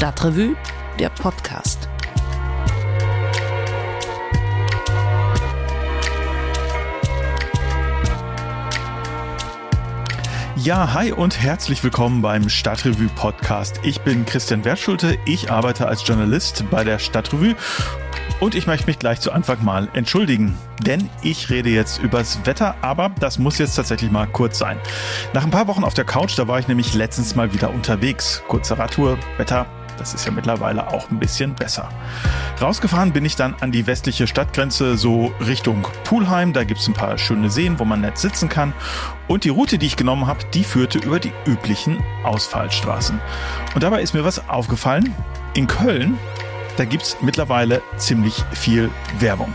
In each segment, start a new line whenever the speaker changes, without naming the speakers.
Stadtrevue, der Podcast.
Ja, hi und herzlich willkommen beim Stadtrevue Podcast. Ich bin Christian Wertschulte, ich arbeite als Journalist bei der Stadtrevue und ich möchte mich gleich zu Anfang mal entschuldigen, denn ich rede jetzt übers Wetter, aber das muss jetzt tatsächlich mal kurz sein. Nach ein paar Wochen auf der Couch, da war ich nämlich letztens mal wieder unterwegs. Kurze Radtour, Wetter, das ist ja mittlerweile auch ein bisschen besser. Rausgefahren bin ich dann an die westliche Stadtgrenze, so Richtung Pulheim. Da gibt es ein paar schöne Seen, wo man nett sitzen kann. Und die Route, die ich genommen habe, die führte über die üblichen Ausfallstraßen. Und dabei ist mir was aufgefallen. In Köln, da gibt es mittlerweile ziemlich viel Werbung.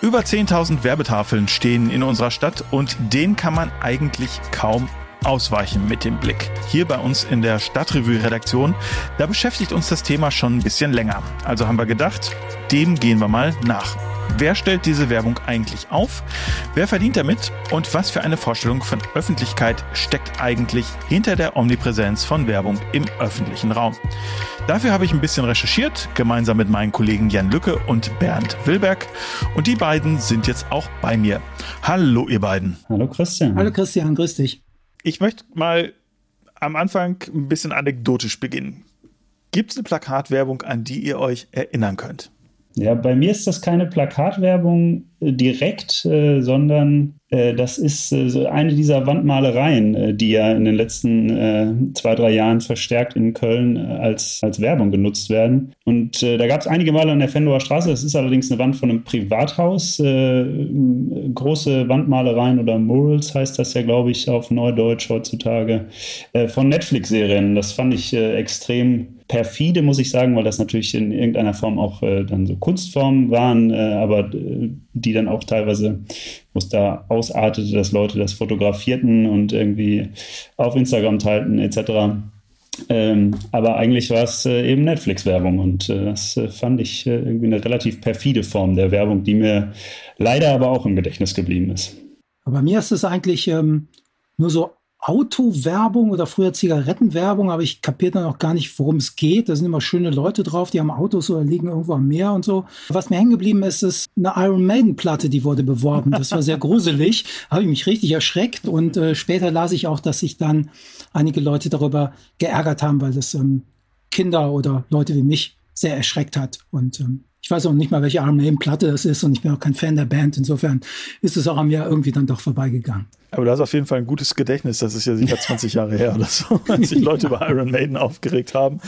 Über 10.000 Werbetafeln stehen in unserer Stadt und denen kann man eigentlich kaum ausweichen mit dem Blick. Hier bei uns in der Stadtrevue-Redaktion, da beschäftigt uns das Thema schon ein bisschen länger. Also haben wir gedacht, dem gehen wir mal nach. Wer stellt diese Werbung eigentlich auf? Wer verdient damit? Und was für eine Vorstellung von Öffentlichkeit steckt eigentlich hinter der Omnipräsenz von Werbung im öffentlichen Raum? Dafür habe ich ein bisschen recherchiert, gemeinsam mit meinen Kollegen Jan Lücke und Bernd Wilberg. Und die beiden sind jetzt auch bei mir. Hallo, ihr beiden.
Hallo, Christian.
Hallo, Christian, grüß dich.
Ich möchte mal am Anfang ein bisschen anekdotisch beginnen. Gibt es eine Plakatwerbung, an die ihr euch erinnern könnt?
Ja, bei mir ist das keine Plakatwerbung äh, direkt, äh, sondern äh, das ist äh, eine dieser Wandmalereien, äh, die ja in den letzten äh, zwei, drei Jahren verstärkt in Köln als, als Werbung genutzt werden. Und da gab es einige Male an der Fendower Straße. Das ist allerdings eine Wand von einem Privathaus. große Wandmalereien oder Murals heißt das ja, glaube ich, auf Neudeutsch heutzutage. von Netflix-Serien. Das fand ich extrem perfide, muss ich sagen, weil das natürlich in irgendeiner Form auch äh, dann so Kunstformen waren, äh, aber äh, die dann auch teilweise, wo es da ausartete, dass Leute das fotografierten und irgendwie auf Instagram teilten etc. Ähm, aber eigentlich war es äh, eben Netflix-Werbung und äh, das äh, fand ich irgendwie eine relativ perfide Form der Werbung, die mir leider aber auch im Gedächtnis geblieben ist.
Aber mir ist es eigentlich ähm, nur so Autowerbung oder früher Zigarettenwerbung, aber ich kapiere dann auch gar nicht, worum es geht. Da sind immer schöne Leute drauf, die haben Autos oder liegen irgendwo am Meer und so. Was mir hängen geblieben ist, ist eine Iron Maiden Platte, die wurde beworben. Das war sehr gruselig, habe ich mich richtig erschreckt und äh, später las ich auch, dass sich dann einige Leute darüber geärgert haben, weil das ähm, Kinder oder Leute wie mich sehr erschreckt hat und ähm, ich weiß auch nicht mal, welche Iron Maiden Platte das ist und ich bin auch kein Fan der Band. Insofern ist es auch an mir irgendwie dann doch vorbeigegangen.
Aber du hast auf jeden Fall ein gutes Gedächtnis. Das ist ja sicher 20 Jahre her oder so, als sich Leute über Iron Maiden aufgeregt haben.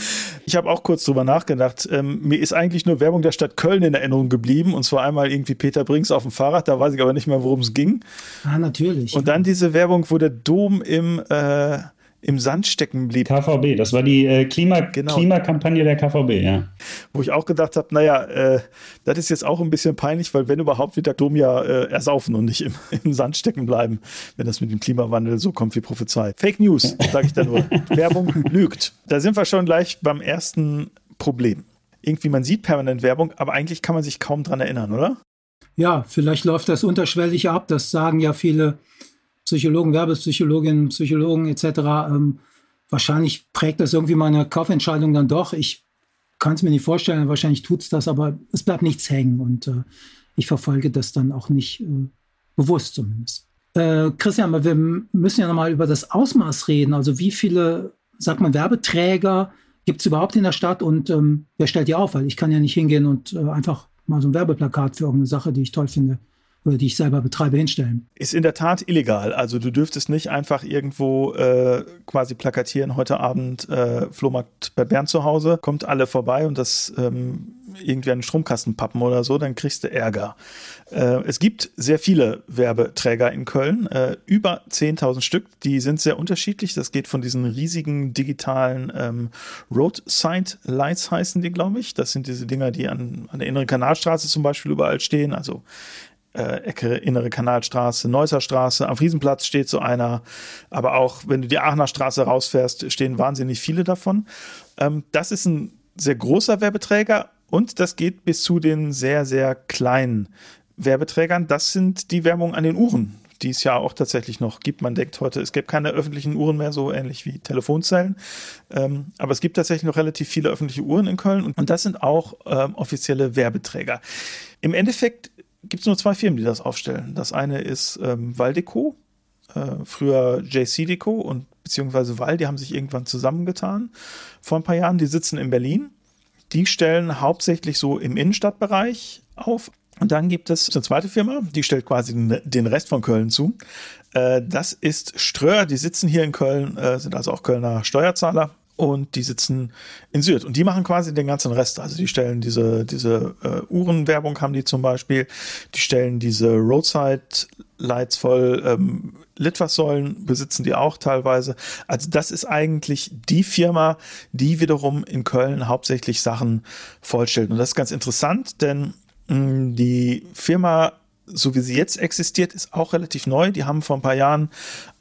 Ich habe auch kurz drüber nachgedacht. Ähm, mir ist eigentlich nur Werbung der Stadt Köln in Erinnerung geblieben. Und zwar einmal irgendwie Peter Brinks auf dem Fahrrad. Da weiß ich aber nicht mehr, worum es ging.
Ah, natürlich.
Und dann diese Werbung, wo der Dom im äh, im Sand stecken blieb.
KVB, das war die äh, Klima genau. Klimakampagne der KVB, ja.
Wo ich auch gedacht habe, naja, äh, das ist jetzt auch ein bisschen peinlich, weil wenn überhaupt wird der Dom ja äh, ersaufen und nicht im, im, Sand stecken bleiben, wenn das mit dem Klimawandel so kommt wie prophezeit. Fake News, sage ich da nur. Werbung lügt. Da sind wir schon gleich beim ersten Problem. Irgendwie, man sieht permanent Werbung, aber eigentlich kann man sich kaum dran erinnern, oder?
Ja, vielleicht läuft das unterschwellig ab. Das sagen ja viele Psychologen, Werbepsychologinnen, Psychologen etc. Ähm, wahrscheinlich prägt das irgendwie meine Kaufentscheidung dann doch. Ich kann es mir nicht vorstellen, wahrscheinlich tut es das, aber es bleibt nichts hängen und äh, ich verfolge das dann auch nicht äh, bewusst zumindest. Äh, Christian, wir müssen ja nochmal über das Ausmaß reden. Also wie viele, sagt man, Werbeträger gibt es überhaupt in der Stadt und ähm, wer stellt die auf? Weil ich kann ja nicht hingehen und äh, einfach mal so ein Werbeplakat für irgendeine Sache, die ich toll finde, die ich selber betreibe, hinstellen.
Ist in der Tat illegal. Also du dürftest nicht einfach irgendwo äh, quasi plakatieren, heute Abend äh, Flohmarkt bei Bernd zu Hause, kommt alle vorbei und das ähm, irgendwie einen Stromkasten pappen oder so, dann kriegst du Ärger. Äh, es gibt sehr viele Werbeträger in Köln, äh, über 10.000 Stück, die sind sehr unterschiedlich. Das geht von diesen riesigen digitalen ähm, Roadside Lights heißen die, glaube ich. Das sind diese Dinger, die an, an der inneren Kanalstraße zum Beispiel überall stehen. Also äh, Ecke Innere Kanalstraße, Neusser Straße, am Friesenplatz steht so einer, aber auch wenn du die Aachener Straße rausfährst, stehen wahnsinnig viele davon. Ähm, das ist ein sehr großer Werbeträger und das geht bis zu den sehr, sehr kleinen Werbeträgern. Das sind die Werbung an den Uhren die es ja auch tatsächlich noch gibt. Man denkt heute, es gibt keine öffentlichen Uhren mehr, so ähnlich wie Telefonzellen. Ähm, aber es gibt tatsächlich noch relativ viele öffentliche Uhren in Köln und, und das sind auch ähm, offizielle Werbeträger. Im Endeffekt gibt es nur zwei Firmen, die das aufstellen. Das eine ist ähm, Valdeco, äh, früher JC Deco und beziehungsweise Val, die haben sich irgendwann zusammengetan vor ein paar Jahren. Die sitzen in Berlin. Die stellen hauptsächlich so im Innenstadtbereich auf. Und dann gibt es eine zweite Firma, die stellt quasi den Rest von Köln zu. Äh, das ist Ströer, die sitzen hier in Köln, äh, sind also auch Kölner Steuerzahler und die sitzen in Süd und die machen quasi den ganzen Rest. Also die stellen diese, diese äh, Uhrenwerbung haben die zum Beispiel, die stellen diese Roadside Lights voll, ähm, Litfaßsäulen besitzen die auch teilweise. Also das ist eigentlich die Firma, die wiederum in Köln hauptsächlich Sachen vollstellt. Und das ist ganz interessant, denn mh, mm, die Firma so wie sie jetzt existiert, ist auch relativ neu. Die haben vor ein paar Jahren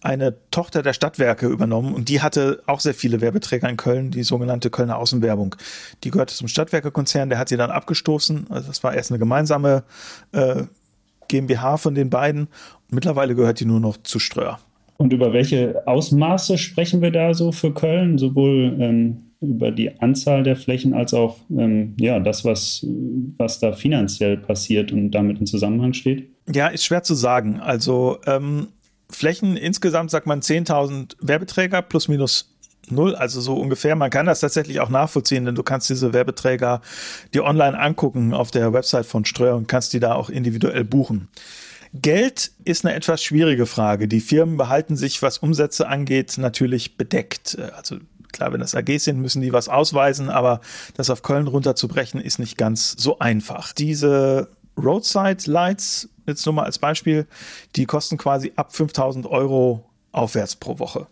eine Tochter der Stadtwerke übernommen und die hatte auch sehr viele Werbeträger in Köln, die sogenannte Kölner Außenwerbung. Die gehörte zum Stadtwerkekonzern, der hat sie dann abgestoßen. Also das war erst eine gemeinsame äh, GmbH von den beiden. Mittlerweile gehört die nur noch zu Ströer.
Und über welche Ausmaße sprechen wir da so für Köln? Sowohl ähm, über die Anzahl der Flächen als auch ähm, ja, das, was, was da finanziell passiert und damit in Zusammenhang steht?
Ja, ist schwer zu sagen. Also ähm, Flächen insgesamt sagt man 10.000 Werbeträger plus minus null, also so ungefähr. Man kann das tatsächlich auch nachvollziehen, denn du kannst diese Werbeträger dir online angucken auf der Website von Ströer und kannst die da auch individuell buchen. Geld ist eine etwas schwierige Frage. Die Firmen behalten sich, was Umsätze angeht, natürlich bedeckt. Also Klar, wenn das AGs sind, müssen die was ausweisen, aber das auf Köln runterzubrechen ist nicht ganz so einfach. Diese Roadside Lights, jetzt nur mal als Beispiel, die kosten quasi ab 5000 Euro aufwärts pro Woche.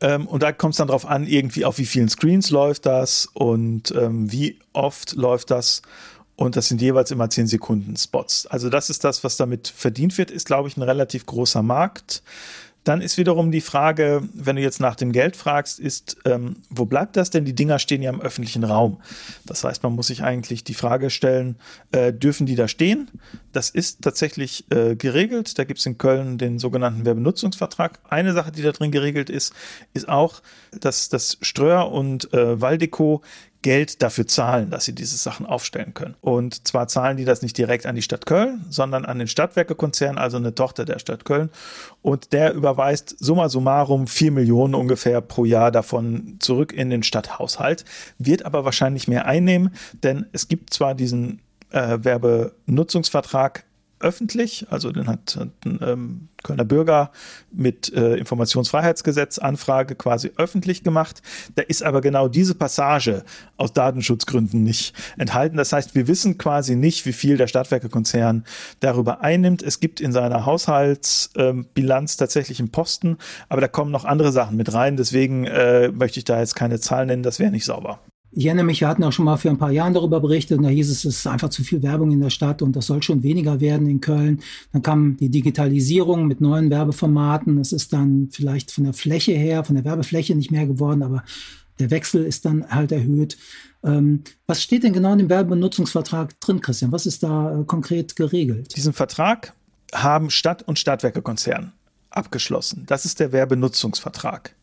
Ähm, und da kommt es dann darauf an, irgendwie auf wie vielen Screens läuft das und ähm, wie oft läuft das. Und das sind jeweils immer 10 Sekunden Spots. Also das ist das, was damit verdient wird, ist, glaube ich, ein relativ großer Markt. Dann ist wiederum die Frage, wenn du jetzt nach dem Geld fragst, ist, ähm, wo bleibt das denn? Die Dinger stehen ja im öffentlichen Raum. Das heißt, man muss sich eigentlich die Frage stellen, äh, dürfen die da stehen? Das ist tatsächlich äh, geregelt. Da gibt es in Köln den sogenannten Werbenutzungsvertrag. Eine Sache, die da drin geregelt ist, ist auch, dass das Ströer und äh, Waldeco Geld dafür zahlen, dass sie diese Sachen aufstellen können. Und zwar zahlen die das nicht direkt an die Stadt Köln, sondern an den Stadtwerkekonzern, also eine Tochter der Stadt Köln. Und der überweist summa summarum vier Millionen ungefähr pro Jahr davon zurück in den Stadthaushalt, wird aber wahrscheinlich mehr einnehmen, denn es gibt zwar diesen äh, Werbenutzungsvertrag öffentlich, also den hat, ein ähm, Kölner Bürger mit äh, Informationsfreiheitsgesetz Anfrage quasi öffentlich gemacht. Da ist aber genau diese Passage aus Datenschutzgründen nicht enthalten. Das heißt, wir wissen quasi nicht, wie viel der Stadtwerkekonzern darüber einnimmt. Es gibt in seiner Haushaltsbilanz ähm, tatsächlich einen Posten, aber da kommen noch andere Sachen mit rein. Deswegen äh, möchte ich da jetzt keine Zahlen nennen, das wäre nicht sauber.
Ich erinnere mich, wir hatten auch schon mal für ein paar Jahren darüber berichtet und da hieß es, es ist einfach zu viel Werbung in der Stadt und das soll schon weniger werden in Köln. Dann kam die Digitalisierung mit neuen Werbeformaten. Es ist dann vielleicht von der Fläche her, von der Werbefläche nicht mehr geworden, aber der Wechsel ist dann halt erhöht. Ähm, was steht denn genau in dem Werbenutzungsvertrag drin, Christian? Was ist da äh, konkret geregelt?
Diesen Vertrag haben Stadt und Stadtwerkekonzern abgeschlossen. Das ist der Werbenutzungsvertrag.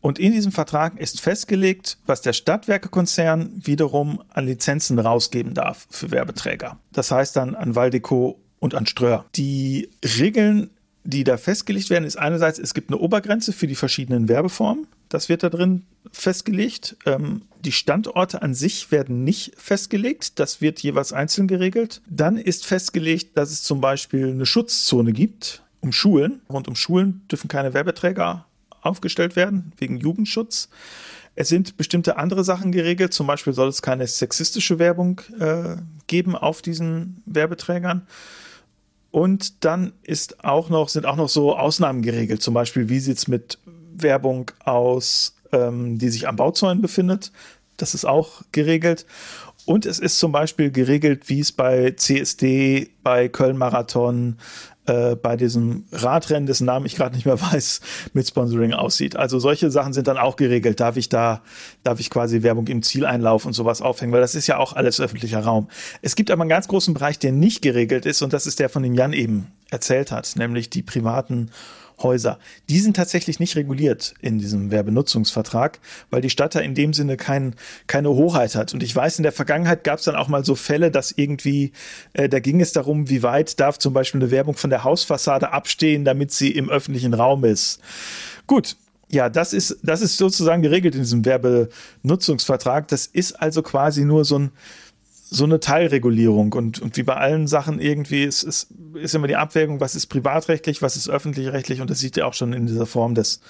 Und in diesem Vertrag ist festgelegt, was der Stadtwerkekonzern wiederum an Lizenzen rausgeben darf für Werbeträger. Das heißt dann an Waldeco und an Ströer. Die Regeln, die da festgelegt werden, ist einerseits, es gibt eine Obergrenze für die verschiedenen Werbeformen. Das wird da drin festgelegt. Ähm, die Standorte an sich werden nicht festgelegt. Das wird jeweils einzeln geregelt. Dann ist festgelegt, dass es zum Beispiel eine Schutzzone gibt um Schulen. Rund um Schulen dürfen keine Werbeträger aufgestellt werden, wegen Jugendschutz. Es sind bestimmte andere Sachen geregelt, zum Beispiel soll es keine sexistische Werbung äh, geben auf diesen Werbeträgern. Und dann ist auch noch, sind auch noch so Ausnahmen geregelt, zum Beispiel, wie sieht es mit Werbung aus, ähm, die sich am Bauzäunen befindet. Das ist auch geregelt. Und es ist zum Beispiel geregelt, wie es bei CSD, bei Köln Marathon, äh, bei diesem Radrennen, dessen Namen ich gerade nicht mehr weiß, mit Sponsoring aussieht. Also solche Sachen sind dann auch geregelt. Darf ich da, darf ich quasi Werbung im Zieleinlauf und sowas aufhängen, weil das ist ja auch alles öffentlicher Raum. Es gibt aber einen ganz großen Bereich, der nicht geregelt ist und das ist der von dem Jan eben erzählt hat, nämlich die privaten Häuser. Die sind tatsächlich nicht reguliert in diesem Werbenutzungsvertrag, weil die Stadt da in dem Sinne kein, keine Hoheit hat. Und ich weiß, in der Vergangenheit gab es dann auch mal so Fälle, dass irgendwie, äh, da ging es darum, wie weit darf zum Beispiel eine Werbung von der Hausfassade abstehen, damit sie im öffentlichen Raum ist. Gut, ja, das ist, das ist sozusagen geregelt in diesem Werbenutzungsvertrag. Das ist also quasi nur so ein, so eine Teilregulierung und, und wie bei allen Sachen irgendwie ist, ist, ist immer die Abwägung, was ist privatrechtlich, was ist öffentlich-rechtlich und das sieht ja auch schon in dieser Form des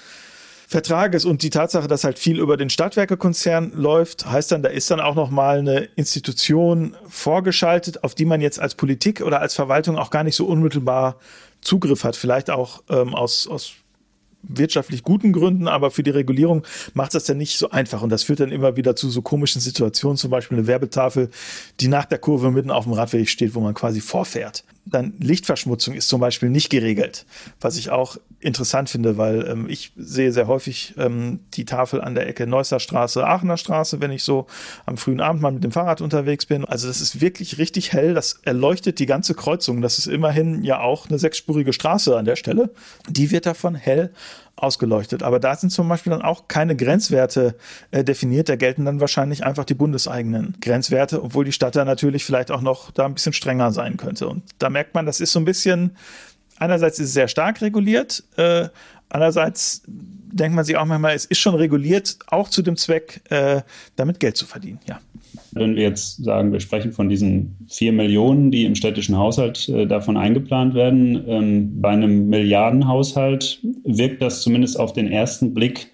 Vertrages. Und die Tatsache, dass halt viel über den Stadtwerkekonzern läuft, heißt dann, da ist dann auch noch mal eine Institution vorgeschaltet, auf die man jetzt als Politik oder als Verwaltung auch gar nicht so unmittelbar Zugriff hat, vielleicht auch ähm, aus, aus wirtschaftlich guten Gründen, aber für die Regulierung macht das dann nicht so einfach. Und das führt dann immer wieder zu so komischen Situationen, zum Beispiel eine Werbetafel, die nach der Kurve mitten auf dem Radweg steht, wo man quasi vorfährt. Dann Lichtverschmutzung ist zum Beispiel nicht geregelt, was ich auch interessant finde, weil ähm, ich sehe sehr häufig ähm, die Tafel an der Ecke Neusser Straße, Aachener Straße, wenn ich so am frühen Abend mal mit dem Fahrrad unterwegs bin. Also das ist wirklich richtig hell, das erleuchtet die ganze Kreuzung. Das ist immerhin ja auch eine sechsspurige Straße an der Stelle. Die wird davon hell ausgeleuchtet. Aber da sind zum Beispiel dann auch keine Grenzwerte äh, definiert. Da gelten dann wahrscheinlich einfach die bundeseigenen Grenzwerte, obwohl die Stadt da natürlich vielleicht auch noch da ein bisschen strenger sein könnte. Und da merkt man, das ist so ein bisschen, einerseits ist es sehr stark reguliert, äh, andererseits denkt man sich auch manchmal, es ist schon reguliert, auch zu dem Zweck, äh, damit Geld zu verdienen. Ja.
Wenn wir jetzt sagen, wir sprechen von diesen vier Millionen, die im städtischen Haushalt äh, davon eingeplant werden, ähm, bei einem Milliardenhaushalt wirkt das zumindest auf den ersten Blick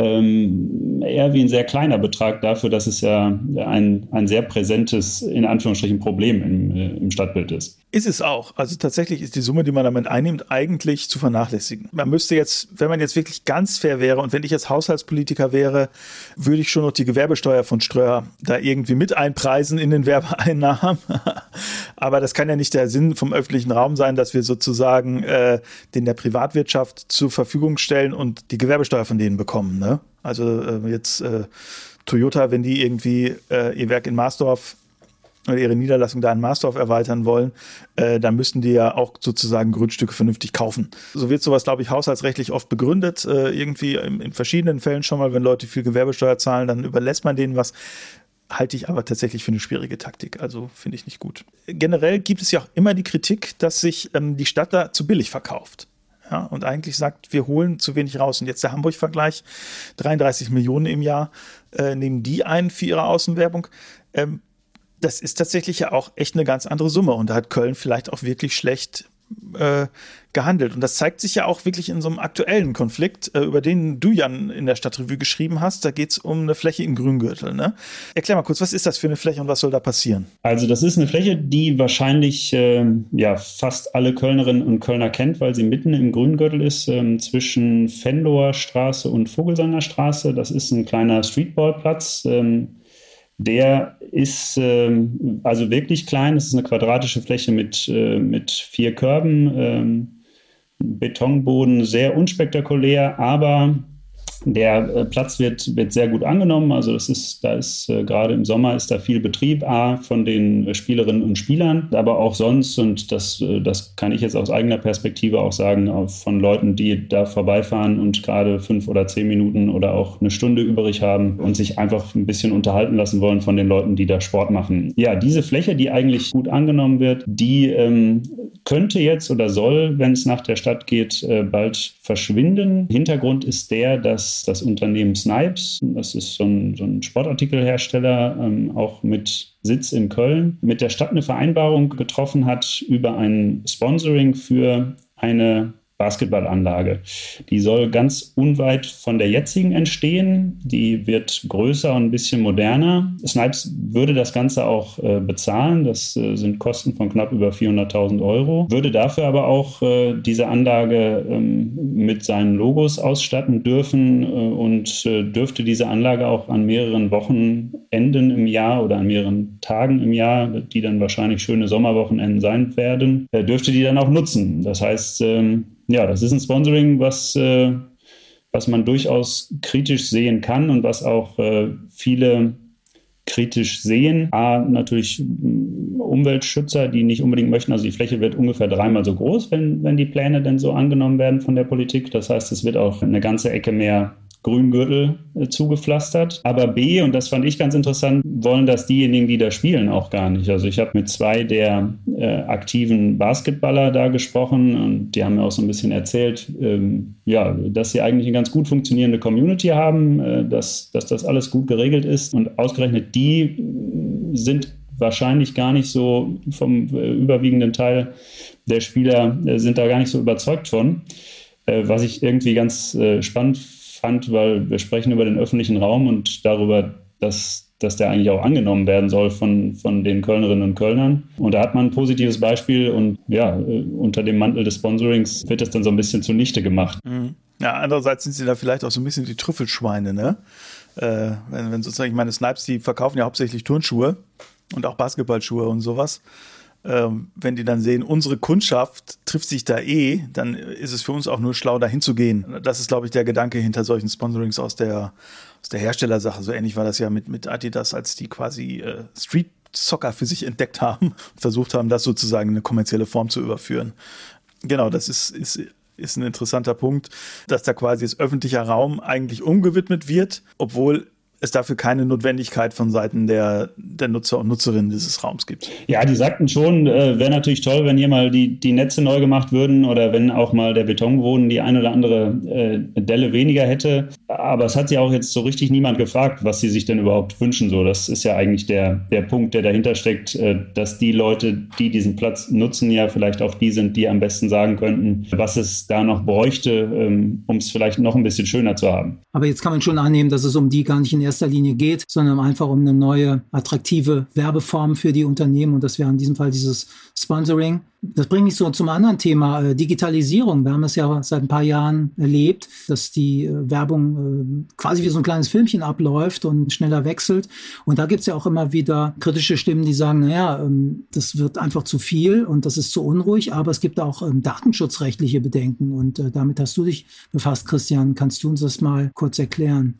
ähm, eher wie ein sehr kleiner Betrag dafür, dass es ja ein, ein sehr präsentes, in Anführungsstrichen, Problem im, äh, im Stadtbild ist.
Ist es auch. Also tatsächlich ist die Summe, die man damit einnimmt, eigentlich zu vernachlässigen. Man müsste jetzt, wenn man jetzt wirklich ganz fair wäre und wenn ich jetzt Haushaltspolitiker wäre, würde ich schon noch die Gewerbesteuer von Ströer da irgendwie mit einpreisen in den Werbeeinnahmen. Aber das kann ja nicht der Sinn vom öffentlichen Raum sein, dass wir sozusagen äh, den der Privatwirtschaft zur Verfügung stellen und die Gewerbesteuer von denen bekommen. Ne? Also äh, jetzt äh, Toyota, wenn die irgendwie äh, ihr Werk in Marsdorf oder ihre Niederlassung da in Marsdorf erweitern wollen, äh, dann müssten die ja auch sozusagen Grundstücke vernünftig kaufen. So wird sowas, glaube ich, haushaltsrechtlich oft begründet, äh, irgendwie in, in, verschiedenen Fällen schon mal, wenn Leute viel Gewerbesteuer zahlen, dann überlässt man denen was. Halte ich aber tatsächlich für eine schwierige Taktik, also finde ich nicht gut. Generell gibt es ja auch immer die Kritik, dass sich ähm, die Stadt da zu billig verkauft. Ja, und eigentlich sagt, wir holen zu wenig raus. Und jetzt der Hamburg-Vergleich, 33 Millionen im Jahr äh, nehmen die ein für ihre Außenwerbung. Ähm, das ist tatsächlich ja auch echt eine ganz andere Summe. Und da hat Köln vielleicht auch wirklich schlecht äh, gehandelt. Und das zeigt sich ja auch wirklich in so einem aktuellen Konflikt, äh, über den du, Jan, in der Stadtrevue geschrieben hast. Da geht es um eine Fläche im Grüngürtel. Ne? Erklär mal kurz, was ist das für eine Fläche und was soll da passieren?
Also das ist eine Fläche, die wahrscheinlich äh, ja, fast alle Kölnerinnen und Kölner kennt, weil sie mitten im Grüngürtel ist, äh, zwischen Fendoer Straße und Vogelsanger Straße. Das ist ein kleiner Streetballplatz. Ähm, der ist ähm, also wirklich klein. Es ist eine quadratische Fläche mit, äh, mit vier Körben, ähm, Betonboden, sehr unspektakulär, aber der äh, Platz wird, wird sehr gut angenommen. Also das ist, da ist äh, gerade im Sommer ist da viel Betrieb, A, von den äh, Spielerinnen und Spielern, aber auch sonst, und das, das kann ich jetzt aus eigener Perspektive auch sagen, von Leuten, die da vorbeifahren und gerade fünf oder zehn Minuten oder auch eine Stunde übrig haben und sich einfach ein bisschen unterhalten lassen wollen von den Leuten, die da Sport machen. Ja, diese Fläche, die eigentlich gut angenommen wird, die ähm, könnte jetzt oder soll, wenn es nach der Stadt geht, äh, bald verschwinden. Hintergrund ist der, dass das Unternehmen Snipes, das ist so ein, so ein Sportartikelhersteller, ähm, auch mit Sitz in Köln, mit der Stadt eine Vereinbarung getroffen hat über ein Sponsoring für eine Basketballanlage. Die soll ganz unweit von der jetzigen entstehen. Die wird größer und ein bisschen moderner. Snipes würde das Ganze auch äh, bezahlen. Das äh, sind Kosten von knapp über 400.000 Euro. Würde dafür aber auch äh, diese Anlage ähm, mit seinen Logos ausstatten dürfen äh, und äh, dürfte diese Anlage auch an mehreren Wochenenden im Jahr oder an mehreren Tagen im Jahr, die dann wahrscheinlich schöne Sommerwochenenden sein werden, äh, dürfte die dann auch nutzen. Das heißt, ähm, ja, das ist ein Sponsoring, was, äh, was man durchaus kritisch sehen kann und was auch äh, viele kritisch sehen. A, natürlich Umweltschützer, die nicht unbedingt möchten, also die Fläche wird ungefähr dreimal so groß, wenn, wenn die Pläne denn so angenommen werden von der Politik. Das heißt, es wird auch eine ganze Ecke mehr Grüngürtel äh, zugepflastert. Aber B, und das fand ich ganz interessant, wollen das diejenigen, die da spielen, auch gar nicht. Also ich habe mit zwei der äh, aktiven Basketballer da gesprochen und die haben mir auch so ein bisschen erzählt, ähm, ja, dass sie eigentlich eine ganz gut funktionierende Community haben, äh, dass, dass das alles gut geregelt ist. Und ausgerechnet die äh, sind wahrscheinlich gar nicht so vom äh, überwiegenden Teil der Spieler äh, sind da gar nicht so überzeugt von. was ich irgendwie ganz spannend fand, weil wir sprechen über den öffentlichen Raum und darüber, dass, dass der eigentlich auch angenommen werden soll von, von den Kölnerinnen und Kölnern. Und da hat man ein positives Beispiel und ja, äh, unter dem Mantel des Sponsorings wird das dann so ein bisschen zunichte gemacht.
Mhm. Ja, andererseits sind sie da vielleicht auch so ein bisschen die Trüffelschweine, ne? Äh, wenn, wenn sozusagen, ich meine, Snipes, die verkaufen ja hauptsächlich Turnschuhe und auch Basketballschuhe und sowas ähm, wenn die dann sehen, unsere Kundschaft trifft sich da eh, dann ist es für uns auch nur schlau, dahin zu gehen. Das ist, glaube ich, der Gedanke hinter solchen Sponsorings aus der, aus der Herstellersache. So ähnlich war das ja mit, mit Adidas, als die quasi äh, Street Soccer für sich entdeckt haben und versucht haben, das sozusagen in eine kommerzielle Form zu überführen. Genau, das ist, ist, ist ein interessanter Punkt, dass da quasi das öffentliche Raum eigentlich umgewidmet wird, obwohl es dafür keine Notwendigkeit von Seiten der, der Nutzer und Nutzerinnen dieses Raums gibt.
Ja, die sagten schon, äh, wäre natürlich toll, wenn hier mal die, die Netze neu gemacht würden oder wenn auch mal der Betonboden die eine oder andere äh, Delle weniger hätte. Aber es hat sich auch jetzt so richtig niemand gefragt, was sie sich denn überhaupt wünschen. So, das ist ja eigentlich der, der Punkt, der dahinter steckt, äh, dass die Leute, die diesen Platz nutzen, ja vielleicht auch die sind, die am besten sagen könnten, was es da noch bräuchte, ähm, um es vielleicht noch ein bisschen schöner zu haben.
Aber jetzt kann man schon annehmen, dass es um die gar nicht in erster Linie geht, sondern einfach um eine neue, attraktive Werbeform für die Unternehmen. Und das wäre in diesem Fall dieses Sponsoring. Das bringt mich so zum anderen Thema, äh, Digitalisierung. Wir haben es ja seit ein paar Jahren erlebt, dass die äh, Werbung äh, quasi wie so ein kleines Filmchen abläuft und schneller wechselt. Und da gibt es ja auch immer wieder kritische Stimmen, die sagen, naja, ähm, das wird einfach zu viel und das ist zu unruhig, aber es gibt auch ähm, datenschutzrechtliche Bedenken. Und äh, damit hast du dich befasst, Christian. Kannst du uns das mal kurz erklären?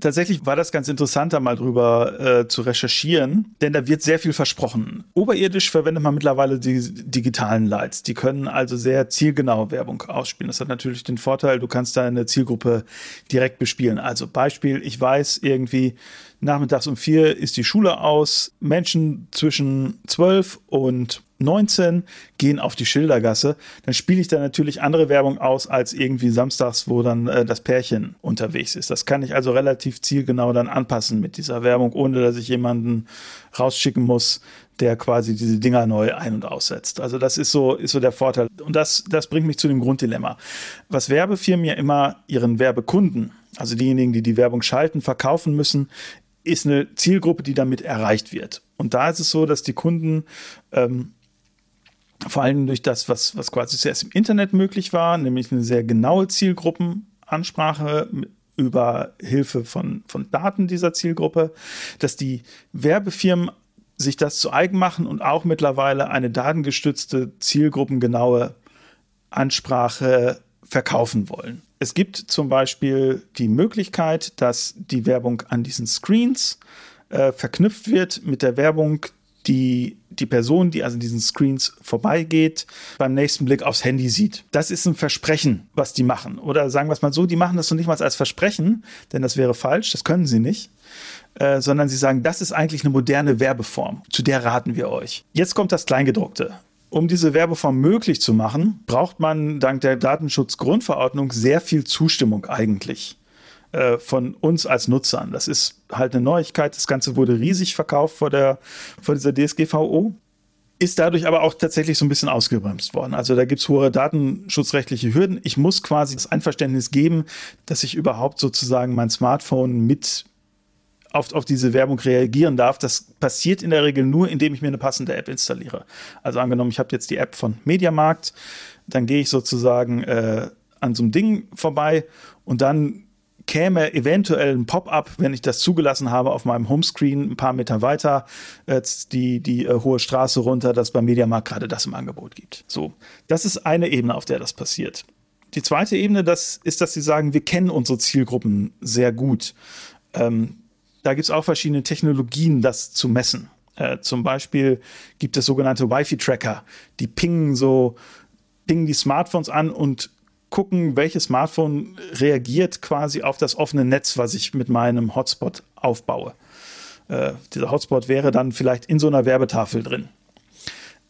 Tatsächlich war das ganz interessant, da mal drüber äh, zu recherchieren, denn da wird sehr viel versprochen. Oberirdisch verwendet man mittlerweile die digitalen Lights. Die können also sehr zielgenaue Werbung ausspielen. Das hat natürlich den Vorteil, du kannst deine Zielgruppe direkt bespielen. Also Beispiel, ich weiß irgendwie, nachmittags um vier ist die Schule aus, Menschen zwischen zwölf und 19 gehen auf die Schildergasse, dann spiele ich da natürlich andere Werbung aus als irgendwie samstags, wo dann äh, das Pärchen unterwegs ist. Das kann ich also relativ zielgenau dann anpassen mit dieser Werbung, ohne dass ich jemanden rausschicken muss, der quasi diese Dinger neu ein- und aussetzt. Also das ist so, ist so der Vorteil. Und das, das bringt mich zu dem Grunddilemma. Was Werbefirmen ja immer ihren Werbekunden, also diejenigen, die die Werbung schalten, verkaufen müssen, ist eine Zielgruppe, die damit erreicht wird. Und da ist es so, dass die Kunden ähm, vor allem durch das, was, was quasi zuerst im Internet möglich war, nämlich eine sehr genaue Zielgruppenansprache über Hilfe von, von Daten dieser Zielgruppe, dass die Werbefirmen sich das zu eigen machen und auch mittlerweile eine datengestützte, zielgruppengenaue Ansprache verkaufen wollen. Es gibt zum Beispiel die Möglichkeit, dass die Werbung an diesen Screens äh, verknüpft wird mit der Werbung, die die Person, die also in diesen Screens vorbeigeht, beim nächsten Blick aufs Handy sieht. Das ist ein Versprechen, was die machen. Oder sagen wir es mal so, die machen das noch nicht mal als Versprechen, denn das wäre falsch, das können sie nicht. Äh, sondern sie sagen, das ist eigentlich eine moderne Werbeform, zu der raten wir euch. Jetzt kommt das Kleingedruckte. Um diese Werbeform möglich zu machen, braucht man dank der Datenschutzgrundverordnung sehr viel Zustimmung eigentlich. Äh, von uns als Nutzern. Das ist halt eine Neuigkeit. Das Ganze wurde riesig verkauft vor, der, vor dieser DSGVO ist dadurch aber auch tatsächlich so ein bisschen ausgebremst worden. Also da gibt es hohe datenschutzrechtliche Hürden. Ich muss quasi das Einverständnis geben, dass ich überhaupt sozusagen mein Smartphone mit auf, auf diese Werbung reagieren darf. Das passiert in der Regel nur, indem ich mir eine passende App installiere. Also angenommen, ich habe jetzt die App von Mediamarkt, dann gehe ich sozusagen äh, an so einem Ding vorbei und dann käme eventuell ein Pop-up, wenn ich das zugelassen habe, auf meinem Homescreen ein paar Meter weiter äh, die, die äh, hohe Straße runter, dass beim Mediamarkt gerade das im Angebot gibt. So, das ist eine Ebene, auf der das passiert. Die zweite Ebene, das ist, dass sie sagen, wir kennen unsere Zielgruppen sehr gut. Ähm, da gibt es auch verschiedene Technologien, das zu messen. Äh, zum Beispiel gibt es sogenannte Wi-Fi-Tracker, die pingen so, pingen die Smartphones an und gucken, welches Smartphone reagiert quasi auf das offene Netz, was ich mit meinem Hotspot aufbaue. Äh, dieser Hotspot wäre dann vielleicht in so einer Werbetafel drin.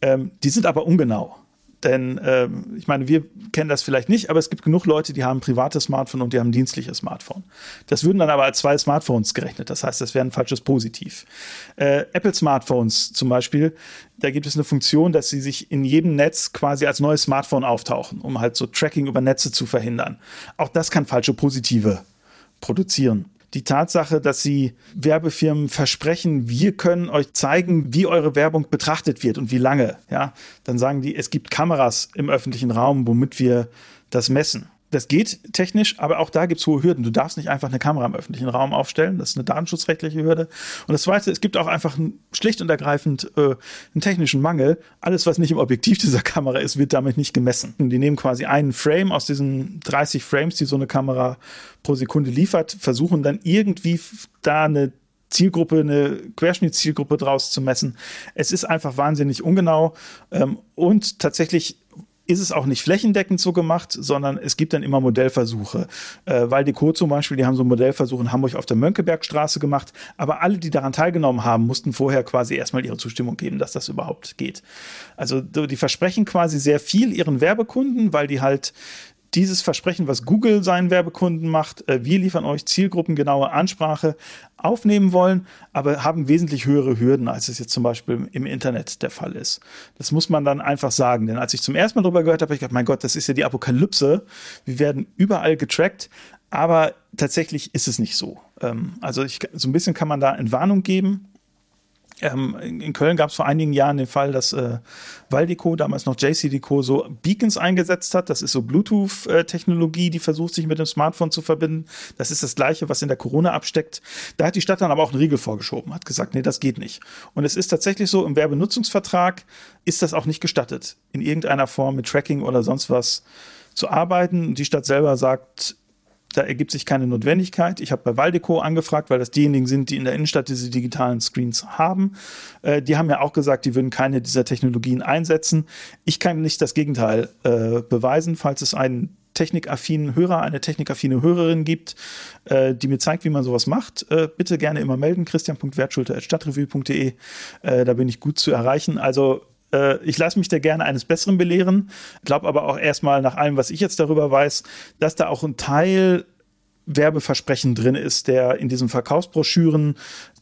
Ähm, die sind aber ungenau. Denn ähm, ich meine, wir kennen das vielleicht nicht, aber es gibt genug Leute, die haben ein privates Smartphone und die haben dienstliches Smartphone. Das würden dann aber als zwei Smartphones gerechnet. Das heißt, das wäre ein falsches Positiv. Äh, Apple Smartphones zum Beispiel, da gibt es eine Funktion, dass sie sich in jedem Netz quasi als neues Smartphone auftauchen, um halt so Tracking über Netze zu verhindern. Auch das kann falsche Positive produzieren die Tatsache, dass sie Werbefirmen versprechen, wir können euch zeigen, wie eure Werbung betrachtet wird und wie lange. Ja, dann sagen die, es gibt Kameras im öffentlichen Raum, womit wir das messen. Das geht technisch, aber auch da gibt es hohe Hürden. Du darfst nicht einfach eine Kamera im öffentlichen Raum aufstellen. Das ist eine datenschutzrechtliche Hürde. Und das Zweite, es gibt auch einfach ein, schlicht und ergreifend äh, einen technischen Mangel. Alles, was nicht im Objektiv dieser Kamera ist, wird damit nicht gemessen. Und die nehmen quasi einen Frame aus diesen 30 Frames, die so eine Kamera pro Sekunde liefert, versuchen dann irgendwie da eine Zielgruppe, eine Querschnittszielgruppe draus zu messen. Es ist einfach wahnsinnig ungenau ähm, und tatsächlich ist es auch nicht flächendeckend so gemacht, sondern es gibt dann immer Modellversuche. Äh, Waldeco zum Beispiel, die haben so einen Modellversuch in Hamburg auf der Mönckebergstraße gemacht, aber alle, die daran teilgenommen haben, mussten vorher quasi erstmal ihre Zustimmung geben, dass das überhaupt geht. Also die versprechen quasi sehr viel ihren Werbekunden, weil die halt dieses Versprechen, was Google seinen Werbekunden macht, äh, wir liefern euch zielgruppengenaue Ansprache, aufnehmen wollen, aber haben wesentlich höhere Hürden, als es jetzt zum Beispiel im Internet der Fall ist. Das muss man dann einfach sagen. Denn als ich zum ersten Mal darüber gehört habe, habe ich gedacht, mein Gott, das ist ja die Apokalypse. Wir werden überall getrackt. Aber tatsächlich ist es nicht so. Ähm, also ich, so ein bisschen kann man da Entwarnung geben. Ähm, in Köln gab es vor einigen Jahren den Fall, dass äh, Valdeco, damals noch JCDeco, so Beacons eingesetzt hat. Das ist so Bluetooth-Technologie, die versucht, sich mit dem Smartphone zu verbinden. Das ist das Gleiche, was in der Corona absteckt. Da hat die Stadt dann aber auch einen Riegel vorgeschoben, hat gesagt, nee, das geht nicht. Und es ist tatsächlich so, im Werbenutzungsvertrag ist das auch nicht gestattet, in irgendeiner Form mit Tracking oder sonst was zu arbeiten. Die Stadt selber sagt, da ergibt sich keine Notwendigkeit. Ich habe bei Valdeco angefragt, weil das diejenigen sind, die in der Innenstadt diese digitalen Screens haben. Äh, die haben ja auch gesagt, die würden keine dieser Technologien einsetzen. Ich kann nicht das Gegenteil äh, beweisen, falls es einen technikaffinen Hörer, eine technikaffine Hörerin gibt, äh, die mir zeigt, wie man sowas macht, äh, bitte gerne immer melden. christian.wertschulte.stadtrevue.de. Äh, da bin ich gut zu erreichen. Also äh, ich lasse mich da gerne eines Besseren belehren, glaube aber auch erstmal nach allem, was ich jetzt darüber weiß, dass da auch ein Teil Werbeversprechen drin ist, der in diesen Verkaufsbroschüren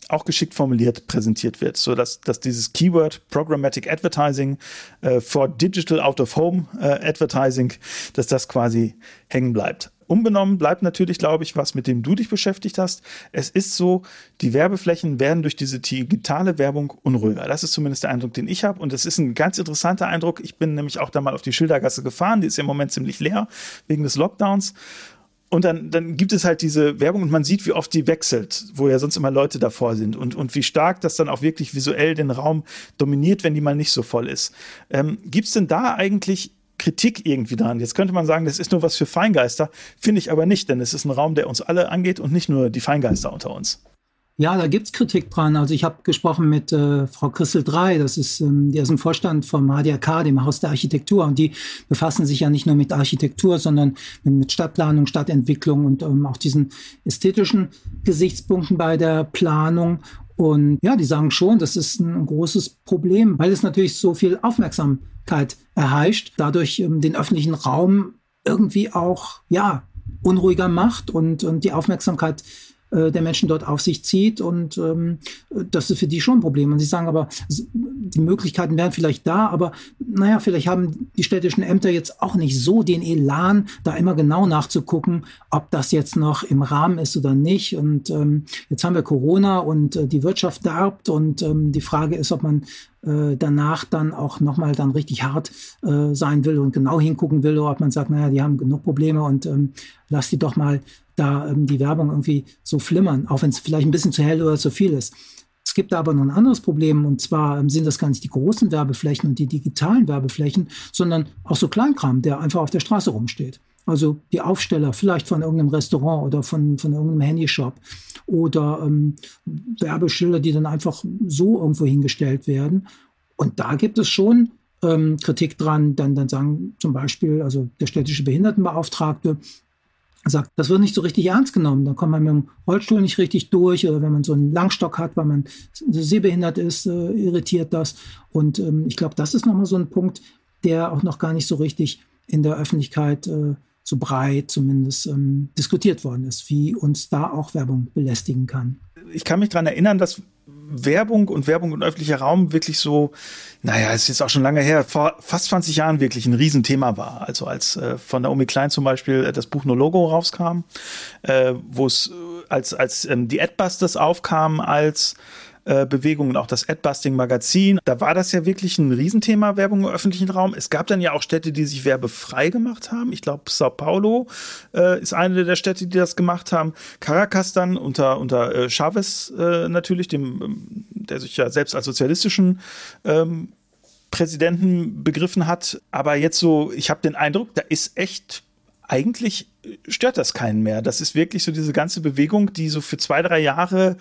auch geschickt formuliert präsentiert wird, so dass, dass dieses Keyword Programmatic Advertising äh, for Digital Out of Home äh, Advertising, dass das quasi hängen bleibt. Unbenommen bleibt natürlich, glaube ich, was, mit dem du dich beschäftigt hast. Es ist so, die Werbeflächen werden durch diese digitale Werbung unruhiger. Das ist zumindest der Eindruck, den ich habe. Und es ist ein ganz interessanter Eindruck. Ich bin nämlich auch da mal auf die Schildergasse gefahren. Die ist im Moment ziemlich leer wegen des Lockdowns. Und dann, dann gibt es halt diese Werbung und man sieht, wie oft die wechselt, wo ja sonst immer Leute davor sind und, und wie stark das dann auch wirklich visuell den Raum dominiert, wenn die mal nicht so voll ist. Ähm, gibt es denn da eigentlich Kritik irgendwie dran. Jetzt könnte man sagen, das ist nur was für Feingeister, finde ich aber nicht, denn es ist ein Raum, der uns alle angeht und nicht nur die Feingeister unter uns.
Ja, da gibt's Kritik dran. Also ich habe gesprochen mit äh, Frau Christel Drei, das ist, ähm, die ist im Vorstand vom HDRK, dem Haus der Architektur. Und die befassen sich ja nicht nur mit Architektur, sondern mit, mit Stadtplanung, Stadtentwicklung und ähm, auch diesen ästhetischen Gesichtspunkten bei der Planung. Und ja, die sagen schon, das ist ein großes Problem, weil es natürlich so viel Aufmerksamkeit erheischt, dadurch ähm, den öffentlichen Raum irgendwie auch, ja, unruhiger macht und, und die Aufmerksamkeit äh, der Menschen dort auf sich zieht. Und ähm, das ist für die schon ein Problem. Und sie sagen aber, die Möglichkeiten wären vielleicht da, aber naja, vielleicht haben die städtischen Ämter jetzt auch nicht so den Elan, da immer genau nachzugucken, ob das jetzt noch im Rahmen ist oder nicht. Und ähm, jetzt haben wir Corona und äh, die Wirtschaft darbt und ähm, die Frage ist, ob man äh, danach dann auch nochmal dann richtig hart äh, sein will und genau hingucken will, oder ob man sagt, naja, die haben genug Probleme und ähm, lass die doch mal da ähm, die Werbung irgendwie so flimmern, auch wenn es vielleicht ein bisschen zu hell oder zu viel ist. Es gibt da aber noch ein anderes Problem und zwar ähm, sind das gar nicht die großen Werbeflächen und die digitalen Werbeflächen, sondern auch so Kleinkram, der einfach auf der Straße rumsteht. Also die Aufsteller vielleicht von irgendeinem Restaurant oder von, von irgendeinem Handyshop oder ähm, Werbeschilder, die dann einfach so irgendwo hingestellt werden. Und da gibt es schon ähm, Kritik dran. Dann, dann sagen zum Beispiel, also der städtische Behindertenbeauftragte, sagt, das wird nicht so richtig ernst genommen. Dann kommt man mit dem Rollstuhl nicht richtig durch oder wenn man so einen Langstock hat, weil man sehbehindert ist, äh, irritiert das. Und ähm, ich glaube, das ist nochmal so ein Punkt, der auch noch gar nicht so richtig in der Öffentlichkeit äh, so breit zumindest ähm, diskutiert worden ist, wie uns da auch Werbung belästigen kann.
Ich kann mich daran erinnern, dass Werbung und Werbung und öffentlicher Raum wirklich so, naja, ist jetzt auch schon lange her, vor fast 20 Jahren wirklich ein Riesenthema war. Also als äh, von Naomi Klein zum Beispiel äh, das Buch No Logo rauskam, äh, wo es äh, als, als ähm, die Adbusters aufkamen als äh, auch das Adbusting Magazin. Da war das ja wirklich ein Riesenthema, Werbung im öffentlichen Raum. Es gab dann ja auch Städte, die sich werbefrei gemacht haben. Ich glaube, Sao Paulo äh, ist eine der Städte, die das gemacht haben. Caracas dann unter, unter äh, Chavez äh, natürlich, dem, ähm, der sich ja selbst als sozialistischen ähm, Präsidenten begriffen hat. Aber jetzt so, ich habe den Eindruck, da ist echt eigentlich stört das keinen mehr. Das ist wirklich so diese ganze Bewegung, die so für zwei, drei Jahre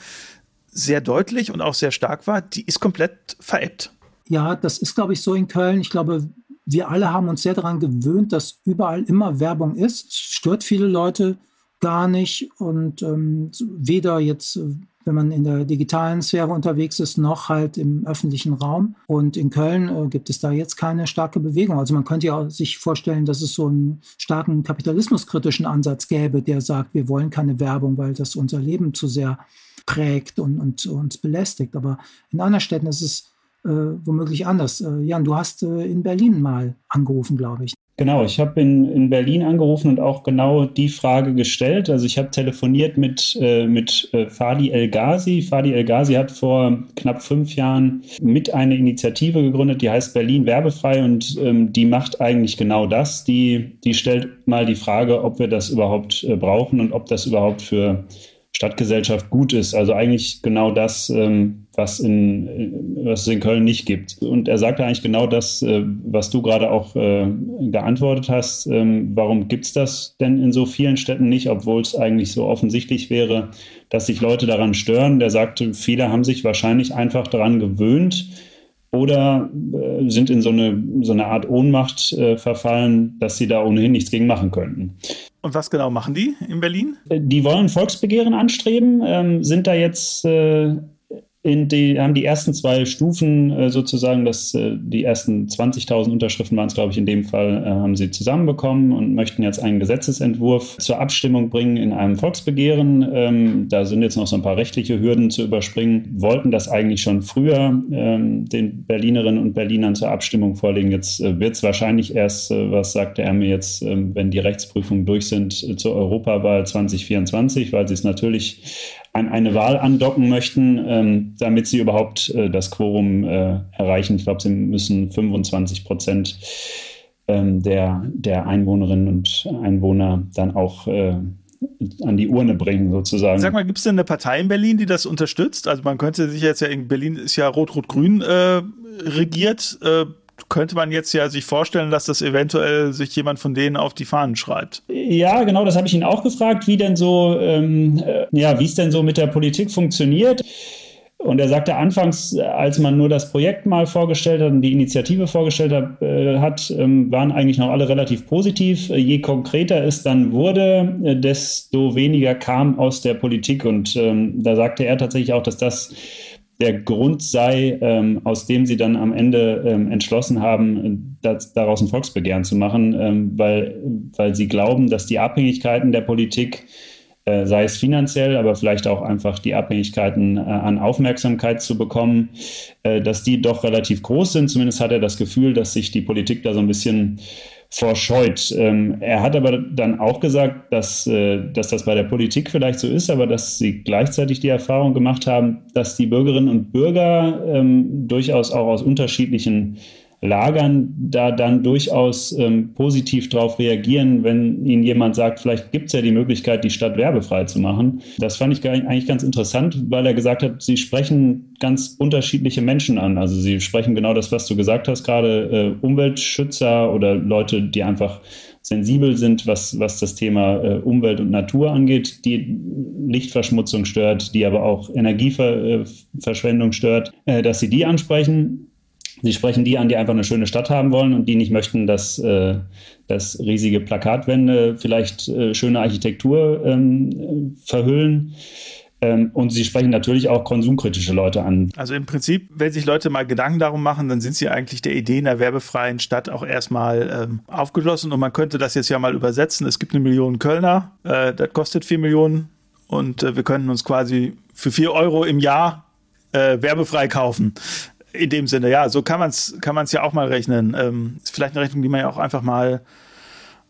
sehr deutlich und auch sehr stark war, die ist komplett veräppt.
Ja, das ist, glaube ich, so in Köln. Ich glaube, wir alle haben uns sehr daran gewöhnt, dass überall immer Werbung ist. Stört viele Leute gar nicht. Und ähm, weder jetzt, wenn man in der digitalen Sphäre unterwegs ist, noch halt im öffentlichen Raum. Und in Köln äh, gibt es da jetzt keine starke Bewegung. Also man könnte ja sich vorstellen, dass es so einen starken kapitalismuskritischen Ansatz gäbe, der sagt, wir wollen keine Werbung, weil das unser Leben zu sehr prägt und, und uns belästigt. Aber in anderen Städten ist es äh, womöglich anders. Äh, Jan, du hast äh, in Berlin mal angerufen, glaube ich.
Genau, ich habe in, in Berlin angerufen und auch genau die Frage gestellt. Also ich habe telefoniert mit, äh, mit äh, Fadi El Ghazi. Fadi El Ghazi hat vor knapp fünf Jahren mit eine Initiative gegründet, die heißt Berlin werbefrei und ähm, die macht eigentlich genau das. Die, die stellt mal die Frage, ob wir das überhaupt äh, brauchen und ob das überhaupt für Stadtgesellschaft gut ist. Also eigentlich genau das, ähm, was, in, was es in Köln nicht gibt. Und er sagte eigentlich genau das, äh, was du gerade auch äh, geantwortet hast. Ähm, warum gibt es das denn in so vielen Städten nicht, obwohl es eigentlich so offensichtlich wäre, dass sich Leute daran stören? Der sagte, viele haben sich wahrscheinlich einfach daran gewöhnt oder äh, sind in so eine, so eine Art Ohnmacht äh, verfallen, dass sie da ohnehin nichts gegen machen könnten.
Und was genau machen die in Berlin?
Die wollen Volksbegehren anstreben, ähm, sind da jetzt äh, in die, haben die ersten zwei Stufen äh, sozusagen, das, äh, die ersten 20.000 Unterschriften waren es, glaube ich, in dem Fall, äh, haben sie zusammenbekommen und möchten jetzt einen Gesetzesentwurf zur Abstimmung bringen in einem Volksbegehren. Ähm, da sind jetzt noch so ein paar rechtliche Hürden zu überspringen, wollten das eigentlich schon früher ähm, den Berlinerinnen und Berlinern zur Abstimmung vorlegen. Jetzt äh, wird es wahrscheinlich erst, äh, was sagte er mir jetzt, ähm, wenn die Rechtsprüfungen durch sind, äh, zur Europawahl 2024, weil sie es natürlich an eine Wahl andocken möchten, ähm, damit sie überhaupt äh, das Quorum äh, erreichen. Ich glaube, sie müssen 25 Prozent ähm, der, der Einwohnerinnen und Einwohner dann auch äh, an die Urne bringen, sozusagen.
Sag mal, gibt es denn eine Partei in Berlin, die das unterstützt? Also man könnte sich jetzt ja in Berlin ist ja Rot-Rot-Grün äh, regiert. Äh, könnte man jetzt ja sich vorstellen, dass das eventuell sich jemand von denen auf die Fahnen schreibt.
Ja, genau, das habe ich ihn auch gefragt, wie denn so, ähm, äh, ja, wie es denn so mit der Politik funktioniert. Und er sagte anfangs, als man nur das Projekt mal vorgestellt hat und die Initiative vorgestellt hat, äh, hat ähm, waren eigentlich noch alle relativ positiv. Je konkreter es dann wurde, äh, desto weniger kam aus der Politik. Und ähm, da sagte er tatsächlich auch, dass das der Grund sei, ähm, aus dem sie dann am Ende ähm, entschlossen haben, das, daraus ein Volksbegehren zu machen, ähm, weil, weil sie glauben, dass die Abhängigkeiten der Politik, äh, sei es finanziell, aber vielleicht auch einfach die Abhängigkeiten äh, an Aufmerksamkeit zu bekommen, äh, dass die doch relativ groß sind. Zumindest hat er das Gefühl, dass sich die Politik da so ein bisschen verscheut. Ähm, er hat aber dann auch gesagt, dass, äh, dass das bei der Politik vielleicht so ist, aber dass sie gleichzeitig die Erfahrung gemacht haben, dass die Bürgerinnen und Bürger ähm, durchaus auch aus unterschiedlichen Lagern da dann durchaus ähm, positiv darauf reagieren, wenn ihnen jemand sagt, vielleicht gibt es ja die Möglichkeit, die Stadt werbefrei zu machen. Das fand ich eigentlich ganz interessant, weil er gesagt hat, sie sprechen ganz unterschiedliche Menschen an. Also sie sprechen genau das, was du gesagt hast, gerade äh, Umweltschützer oder Leute, die einfach sensibel sind, was, was das Thema äh, Umwelt und Natur angeht, die Lichtverschmutzung stört, die aber auch Energieverschwendung äh, stört, äh, dass sie die ansprechen. Sie sprechen die an, die einfach eine schöne Stadt haben wollen und die nicht möchten, dass, äh, dass riesige Plakatwände vielleicht äh, schöne Architektur ähm, verhüllen. Ähm, und sie sprechen natürlich auch konsumkritische Leute an.
Also im Prinzip, wenn sich Leute mal Gedanken darum machen, dann sind sie eigentlich der Idee einer werbefreien Stadt auch erstmal ähm, aufgeschlossen. Und man könnte das jetzt ja mal übersetzen. Es gibt eine Million Kölner, äh, das kostet vier Millionen. Und äh, wir könnten uns quasi für vier Euro im Jahr äh, werbefrei kaufen. In dem Sinne, ja, so kann man es kann man's ja auch mal rechnen. Ähm, ist vielleicht eine Rechnung, die man ja auch einfach mal,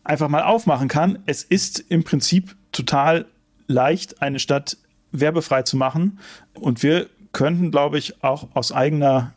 einfach mal aufmachen kann. Es ist im Prinzip total leicht, eine Stadt werbefrei zu machen. Und wir könnten, glaube ich, auch aus eigener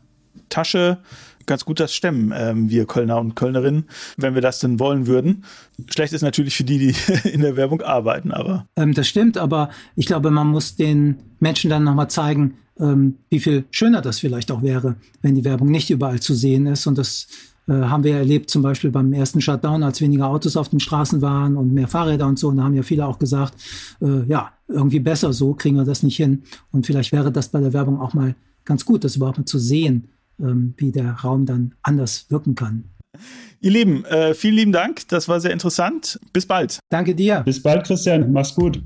Tasche ganz gut das stemmen, ähm, wir Kölner und Kölnerinnen, wenn wir das denn wollen würden. Schlecht ist natürlich für die, die in der Werbung arbeiten, aber.
Ähm, das stimmt, aber ich glaube, man muss den Menschen dann nochmal zeigen, ähm, wie viel schöner das vielleicht auch wäre, wenn die Werbung nicht überall zu sehen ist. Und das äh, haben wir erlebt, zum Beispiel beim ersten Shutdown, als weniger Autos auf den Straßen waren und mehr Fahrräder und so. Und da haben ja viele auch gesagt, äh, ja, irgendwie besser so, kriegen wir das nicht hin. Und vielleicht wäre das bei der Werbung auch mal ganz gut, das überhaupt mal zu sehen, ähm, wie der Raum dann anders wirken kann.
Ihr Lieben, äh, vielen lieben Dank. Das war sehr interessant. Bis bald.
Danke dir.
Bis bald, Christian. Mach's gut.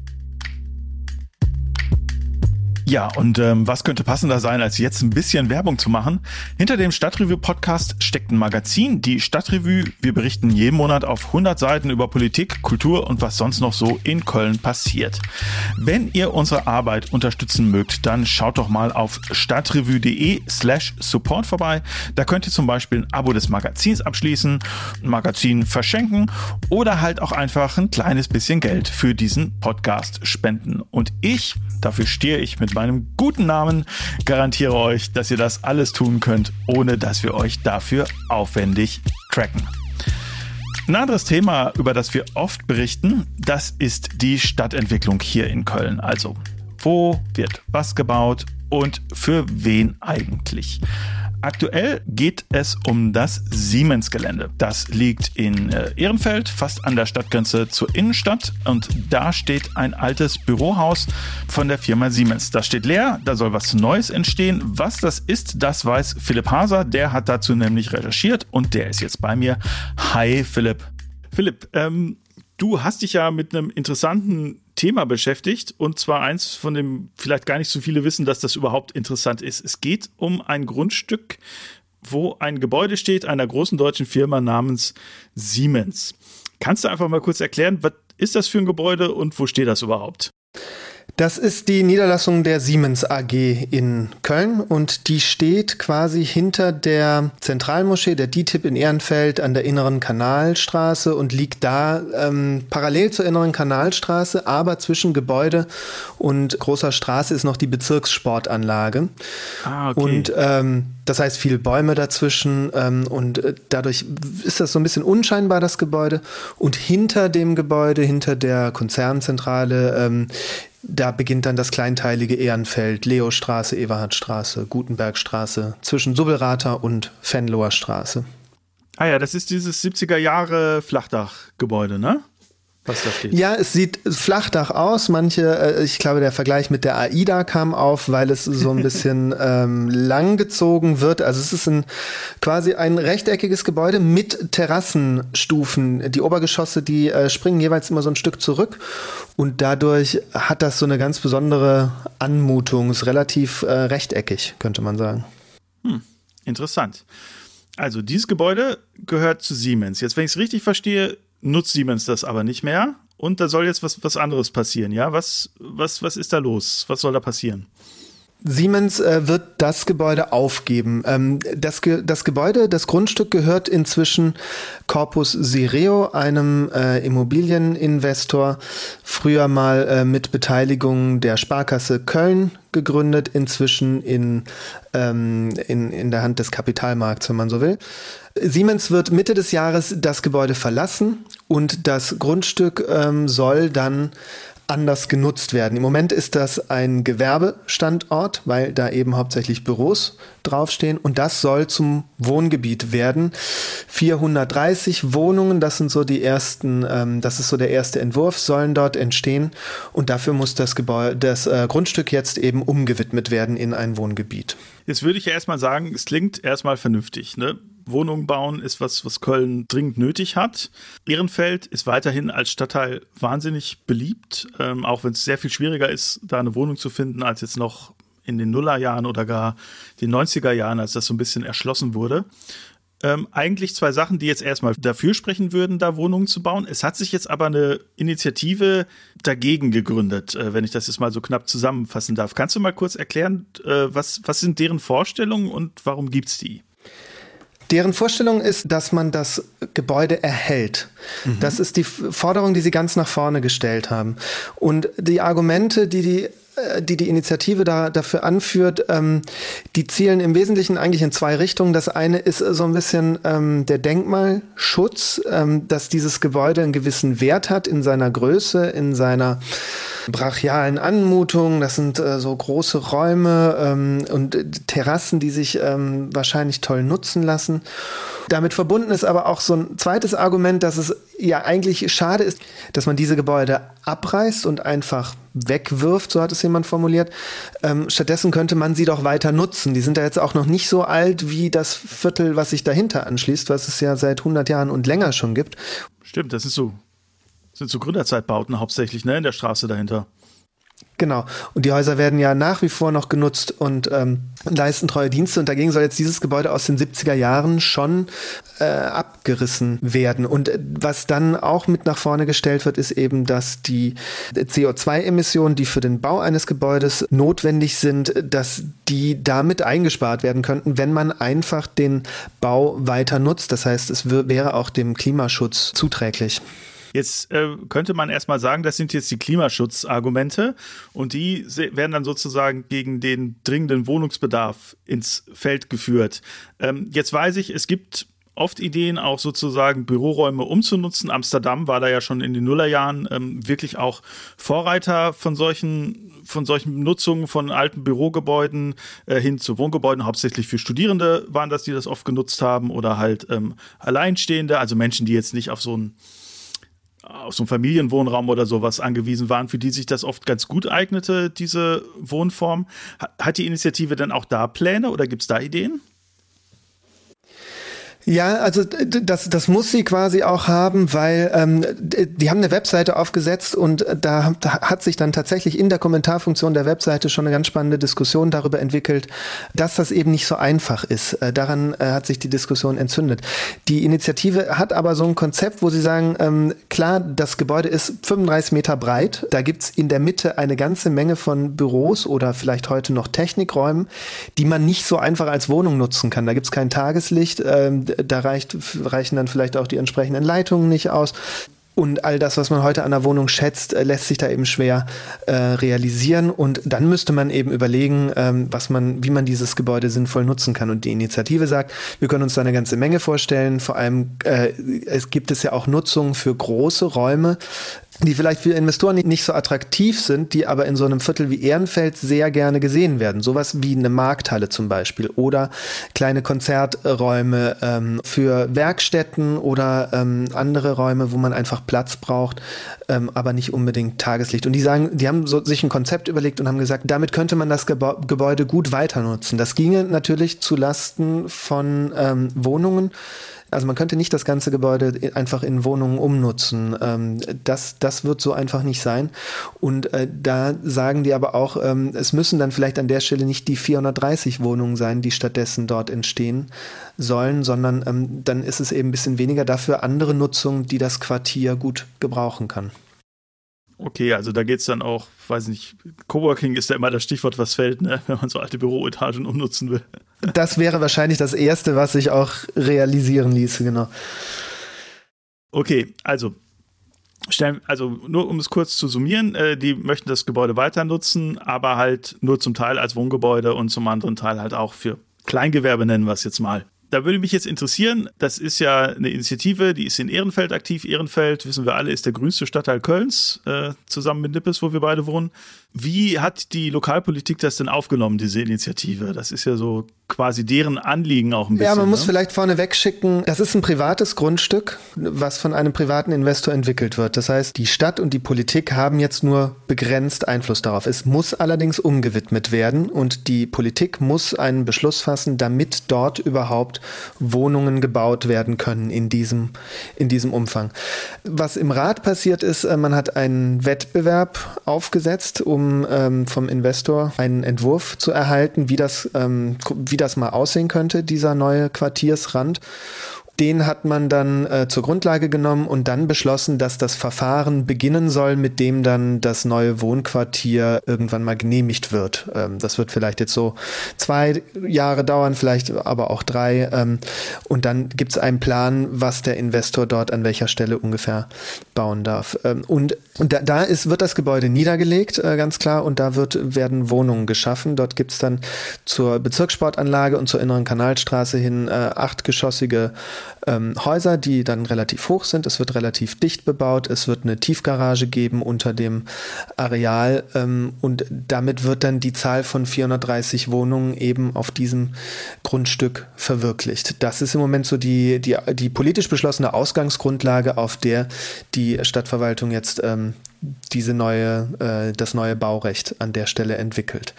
Ja, und ähm, was könnte passender sein, als jetzt ein bisschen Werbung zu machen? Hinter dem Stadtrevue-Podcast steckt ein Magazin, die Stadtrevue. Wir berichten jeden Monat auf 100 Seiten über Politik, Kultur und was sonst noch so in Köln passiert. Wenn ihr unsere Arbeit unterstützen mögt, dann schaut doch mal auf stadtrevue.de slash support vorbei. Da könnt ihr zum Beispiel ein Abo des Magazins abschließen, ein Magazin verschenken oder halt auch einfach ein kleines bisschen Geld für diesen Podcast spenden. Und ich, dafür stehe ich mit meinem guten Namen garantiere euch, dass ihr das alles tun könnt, ohne dass wir euch dafür aufwendig tracken. Ein anderes Thema, über das wir oft berichten, das ist die Stadtentwicklung hier in Köln. Also, wo wird was gebaut und für wen eigentlich? Aktuell geht es um das Siemens-Gelände. Das liegt in äh, Ehrenfeld, fast an der Stadtgrenze zur Innenstadt. Und da steht ein altes Bürohaus von der Firma Siemens. Das steht leer, da soll was Neues entstehen. Was das ist, das weiß Philipp Haser. Der hat dazu nämlich recherchiert und der ist jetzt bei mir. Hi Philipp. Philipp, ähm, du hast dich ja mit einem interessanten Thema beschäftigt und zwar eins, von dem vielleicht gar nicht so viele wissen, dass das überhaupt interessant ist. Es geht um ein Grundstück, wo ein Gebäude steht einer großen deutschen Firma namens Siemens. Kannst du einfach mal kurz erklären, was ist das für ein Gebäude und wo steht das überhaupt?
Das ist die Niederlassung der Siemens AG in Köln und die steht quasi hinter der Zentralmoschee der DITIB in Ehrenfeld an der Inneren Kanalstraße und liegt da ähm, parallel zur Inneren Kanalstraße, aber zwischen Gebäude und großer Straße ist noch die Bezirkssportanlage. Ah, okay. Und ähm, das heißt, viele Bäume dazwischen ähm, und äh, dadurch ist das so ein bisschen unscheinbar, das Gebäude. Und hinter dem Gebäude, hinter der Konzernzentrale, ähm, da beginnt dann das kleinteilige Ehrenfeld, Leostraße, Everhardstraße, Gutenbergstraße, zwischen Subbelrater und Fenloher Straße.
Ah ja, das ist dieses 70er Jahre Flachdachgebäude, ne?
Was da steht. Ja, es sieht Flachdach aus. Manche, äh, ich glaube, der Vergleich mit der AIDA kam auf, weil es so ein bisschen ähm, langgezogen wird. Also es ist ein, quasi ein rechteckiges Gebäude mit Terrassenstufen. Die Obergeschosse, die äh, springen jeweils immer so ein Stück zurück und dadurch hat das so eine ganz besondere Anmutung. Ist relativ äh, rechteckig, könnte man sagen.
Hm, interessant. Also dieses Gebäude gehört zu Siemens. Jetzt, wenn ich es richtig verstehe, nutzt Siemens das aber nicht mehr und da soll jetzt was, was anderes passieren, ja? Was, was, was ist da los? Was soll da passieren?
Siemens äh, wird das Gebäude aufgeben. Ähm, das, Ge das Gebäude, das Grundstück gehört inzwischen Corpus Sireo, einem äh, Immobilieninvestor, früher mal äh, mit Beteiligung der Sparkasse Köln gegründet, inzwischen in, ähm, in, in der Hand des Kapitalmarkts, wenn man so will. Siemens wird Mitte des Jahres das Gebäude verlassen und das Grundstück ähm, soll dann anders genutzt werden. Im Moment ist das ein Gewerbestandort, weil da eben hauptsächlich Büros draufstehen und das soll zum Wohngebiet werden. 430 Wohnungen, das sind so die ersten, ähm, das ist so der erste Entwurf, sollen dort entstehen und dafür muss das Gebäude, das äh, Grundstück jetzt eben umgewidmet werden in ein Wohngebiet.
Jetzt würde ich ja erstmal sagen, es klingt erstmal vernünftig. Ne? Wohnungen bauen ist was, was Köln dringend nötig hat. Ehrenfeld ist weiterhin als Stadtteil wahnsinnig beliebt, ähm, auch wenn es sehr viel schwieriger ist, da eine Wohnung zu finden, als jetzt noch in den Nullerjahren oder gar den 90er Jahren, als das so ein bisschen erschlossen wurde. Ähm, eigentlich zwei Sachen, die jetzt erstmal dafür sprechen würden, da Wohnungen zu bauen. Es hat sich jetzt aber eine Initiative dagegen gegründet, äh, wenn ich das jetzt mal so knapp zusammenfassen darf. Kannst du mal kurz erklären, äh, was, was sind deren Vorstellungen und warum gibt es die?
Deren Vorstellung ist, dass man das Gebäude erhält. Mhm. Das ist die Forderung, die sie ganz nach vorne gestellt haben. Und die Argumente, die die die die Initiative da, dafür anführt, ähm, die zielen im Wesentlichen eigentlich in zwei Richtungen. Das eine ist so ein bisschen ähm, der Denkmalschutz, ähm, dass dieses Gebäude einen gewissen Wert hat in seiner Größe, in seiner brachialen Anmutung. Das sind äh, so große Räume ähm, und äh, Terrassen, die sich ähm, wahrscheinlich toll nutzen lassen. Damit verbunden ist aber auch so ein zweites Argument, dass es ja eigentlich schade ist, dass man diese Gebäude abreißt und einfach wegwirft, so hat es jemand formuliert. Ähm, stattdessen könnte man sie doch weiter nutzen. Die sind ja jetzt auch noch nicht so alt wie das Viertel, was sich dahinter anschließt, was es ja seit 100 Jahren und länger schon gibt.
Stimmt, das ist so sind so Gründerzeitbauten hauptsächlich, ne, in der Straße dahinter.
Genau. Und die Häuser werden ja nach wie vor noch genutzt und ähm, leisten treue Dienste. Und dagegen soll jetzt dieses Gebäude aus den 70er Jahren schon äh, abgerissen werden. Und äh, was dann auch mit nach vorne gestellt wird, ist eben, dass die CO2-Emissionen, die für den Bau eines Gebäudes notwendig sind, dass die damit eingespart werden könnten, wenn man einfach den Bau weiter nutzt. Das heißt, es wäre auch dem Klimaschutz zuträglich.
Jetzt äh, könnte man erstmal sagen, das sind jetzt die Klimaschutzargumente und die werden dann sozusagen gegen den dringenden Wohnungsbedarf ins Feld geführt. Ähm, jetzt weiß ich, es gibt oft Ideen, auch sozusagen Büroräume umzunutzen. Amsterdam war da ja schon in den Nullerjahren ähm, wirklich auch Vorreiter von solchen, von solchen Nutzungen von alten Bürogebäuden äh, hin zu Wohngebäuden. Hauptsächlich für Studierende waren das, die das oft genutzt haben oder halt ähm, Alleinstehende, also Menschen, die jetzt nicht auf so ein auf so einen Familienwohnraum oder sowas angewiesen waren, für die sich das oft ganz gut eignete, diese Wohnform. Hat die Initiative denn auch da Pläne oder gibt es da Ideen?
Ja, also das, das muss sie quasi auch haben, weil ähm, die haben eine Webseite aufgesetzt und da, hat sich dann tatsächlich in der Kommentarfunktion der Webseite schon eine ganz spannende Diskussion darüber entwickelt, dass das eben nicht so einfach ist. Äh, daran äh, hat sich die Diskussion entzündet. Die Initiative hat aber so ein Konzept, wo sie sagen, ähm, klar, das Gebäude ist 35 Meter breit, da gibt's in der Mitte eine ganze Menge von Büros oder vielleicht heute noch Technikräumen, die man nicht so einfach als Wohnung nutzen kann. Da gibt's kein Tageslicht. Ähm, da reicht, reichen dann vielleicht auch die entsprechenden Leitungen nicht aus. Und all das, was man heute an der Wohnung schätzt, äh, lässt sich da eben schwer äh, realisieren. Und dann müsste man eben überlegen, ähm, was man, wie man dieses Gebäude sinnvoll nutzen kann. Und die Initiative sagt, wir können uns da eine ganze Menge vorstellen. Vor allem äh, es gibt es ja auch Nutzung für große Räume, die vielleicht für Investoren nicht so attraktiv sind, die aber in so einem Viertel wie Ehrenfeld sehr gerne gesehen werden. Sowas wie eine Markthalle zum Beispiel oder kleine Konzerträume ähm, für Werkstätten oder ähm, andere Räume, wo man einfach Platz braucht, ähm, aber nicht unbedingt Tageslicht. Und die sagen, die haben so, sich ein Konzept überlegt und haben gesagt, damit könnte man das Gebäude gut weiter nutzen. Das ginge natürlich zu Lasten von ähm, Wohnungen also man könnte nicht das ganze Gebäude einfach in Wohnungen umnutzen. Ähm, das, das wird so einfach nicht sein. Und äh, da sagen die aber auch, ähm, es müssen dann vielleicht an der Stelle nicht die 430 Wohnungen sein, die stattdessen dort entstehen sollen, sondern ähm, dann ist es eben ein bisschen weniger dafür andere Nutzung, die das Quartier gut gebrauchen kann.
Okay, also da geht es dann auch, weiß nicht, Coworking ist ja immer das Stichwort, was fällt, ne? wenn man so alte Büroetagen umnutzen will.
Das wäre wahrscheinlich das Erste, was sich auch realisieren ließe, genau.
Okay, also also nur um es kurz zu summieren, äh, die möchten das Gebäude weiter nutzen, aber halt nur zum Teil als Wohngebäude und zum anderen Teil halt auch für Kleingewerbe nennen wir es jetzt mal. Da würde mich jetzt interessieren, das ist ja eine Initiative, die ist in Ehrenfeld aktiv. Ehrenfeld, wissen wir alle, ist der grünste Stadtteil Kölns, äh, zusammen mit Nippes, wo wir beide wohnen. Wie hat die Lokalpolitik das denn aufgenommen, diese Initiative? Das ist ja so quasi deren Anliegen auch ein bisschen.
Ja, man muss
ne?
vielleicht vorne wegschicken, das ist ein privates Grundstück, was von einem privaten Investor entwickelt wird. Das heißt, die Stadt und die Politik haben jetzt nur begrenzt Einfluss darauf. Es muss allerdings umgewidmet werden und die Politik muss einen Beschluss fassen, damit dort überhaupt Wohnungen gebaut werden können in diesem, in diesem Umfang. Was im Rat passiert ist, äh, man hat einen Wettbewerb aufgesetzt, um ähm, vom Investor einen Entwurf zu erhalten, wie das, ähm, wie das mal aussehen könnte, dieser neue Quartiersrand den hat man dann äh, zur Grundlage genommen und dann beschlossen, dass das Verfahren beginnen soll, mit dem dann das neue Wohnquartier irgendwann mal genehmigt wird. Ähm, das wird vielleicht jetzt so zwei Jahre dauern, vielleicht aber auch drei. Ähm, und dann gibt es einen Plan, was der Investor dort an welcher Stelle ungefähr bauen darf. Ähm, und und da, da ist, wird das Gebäude niedergelegt, äh, ganz klar, und da wird, werden Wohnungen geschaffen. Dort gibt es dann zur Bezirkssportanlage und zur inneren Kanalstraße hin äh, achtgeschossige ähm, Häuser, die dann relativ hoch sind. Es wird relativ dicht bebaut. Es wird eine Tiefgarage geben unter dem Areal ähm, und damit wird dann die Zahl von 430 Wohnungen eben auf diesem Grundstück verwirklicht. Das ist im Moment so die, die, die politisch beschlossene Ausgangsgrundlage, auf der die Stadtverwaltung jetzt ähm, diese neue, äh, das neue Baurecht an der Stelle entwickelt.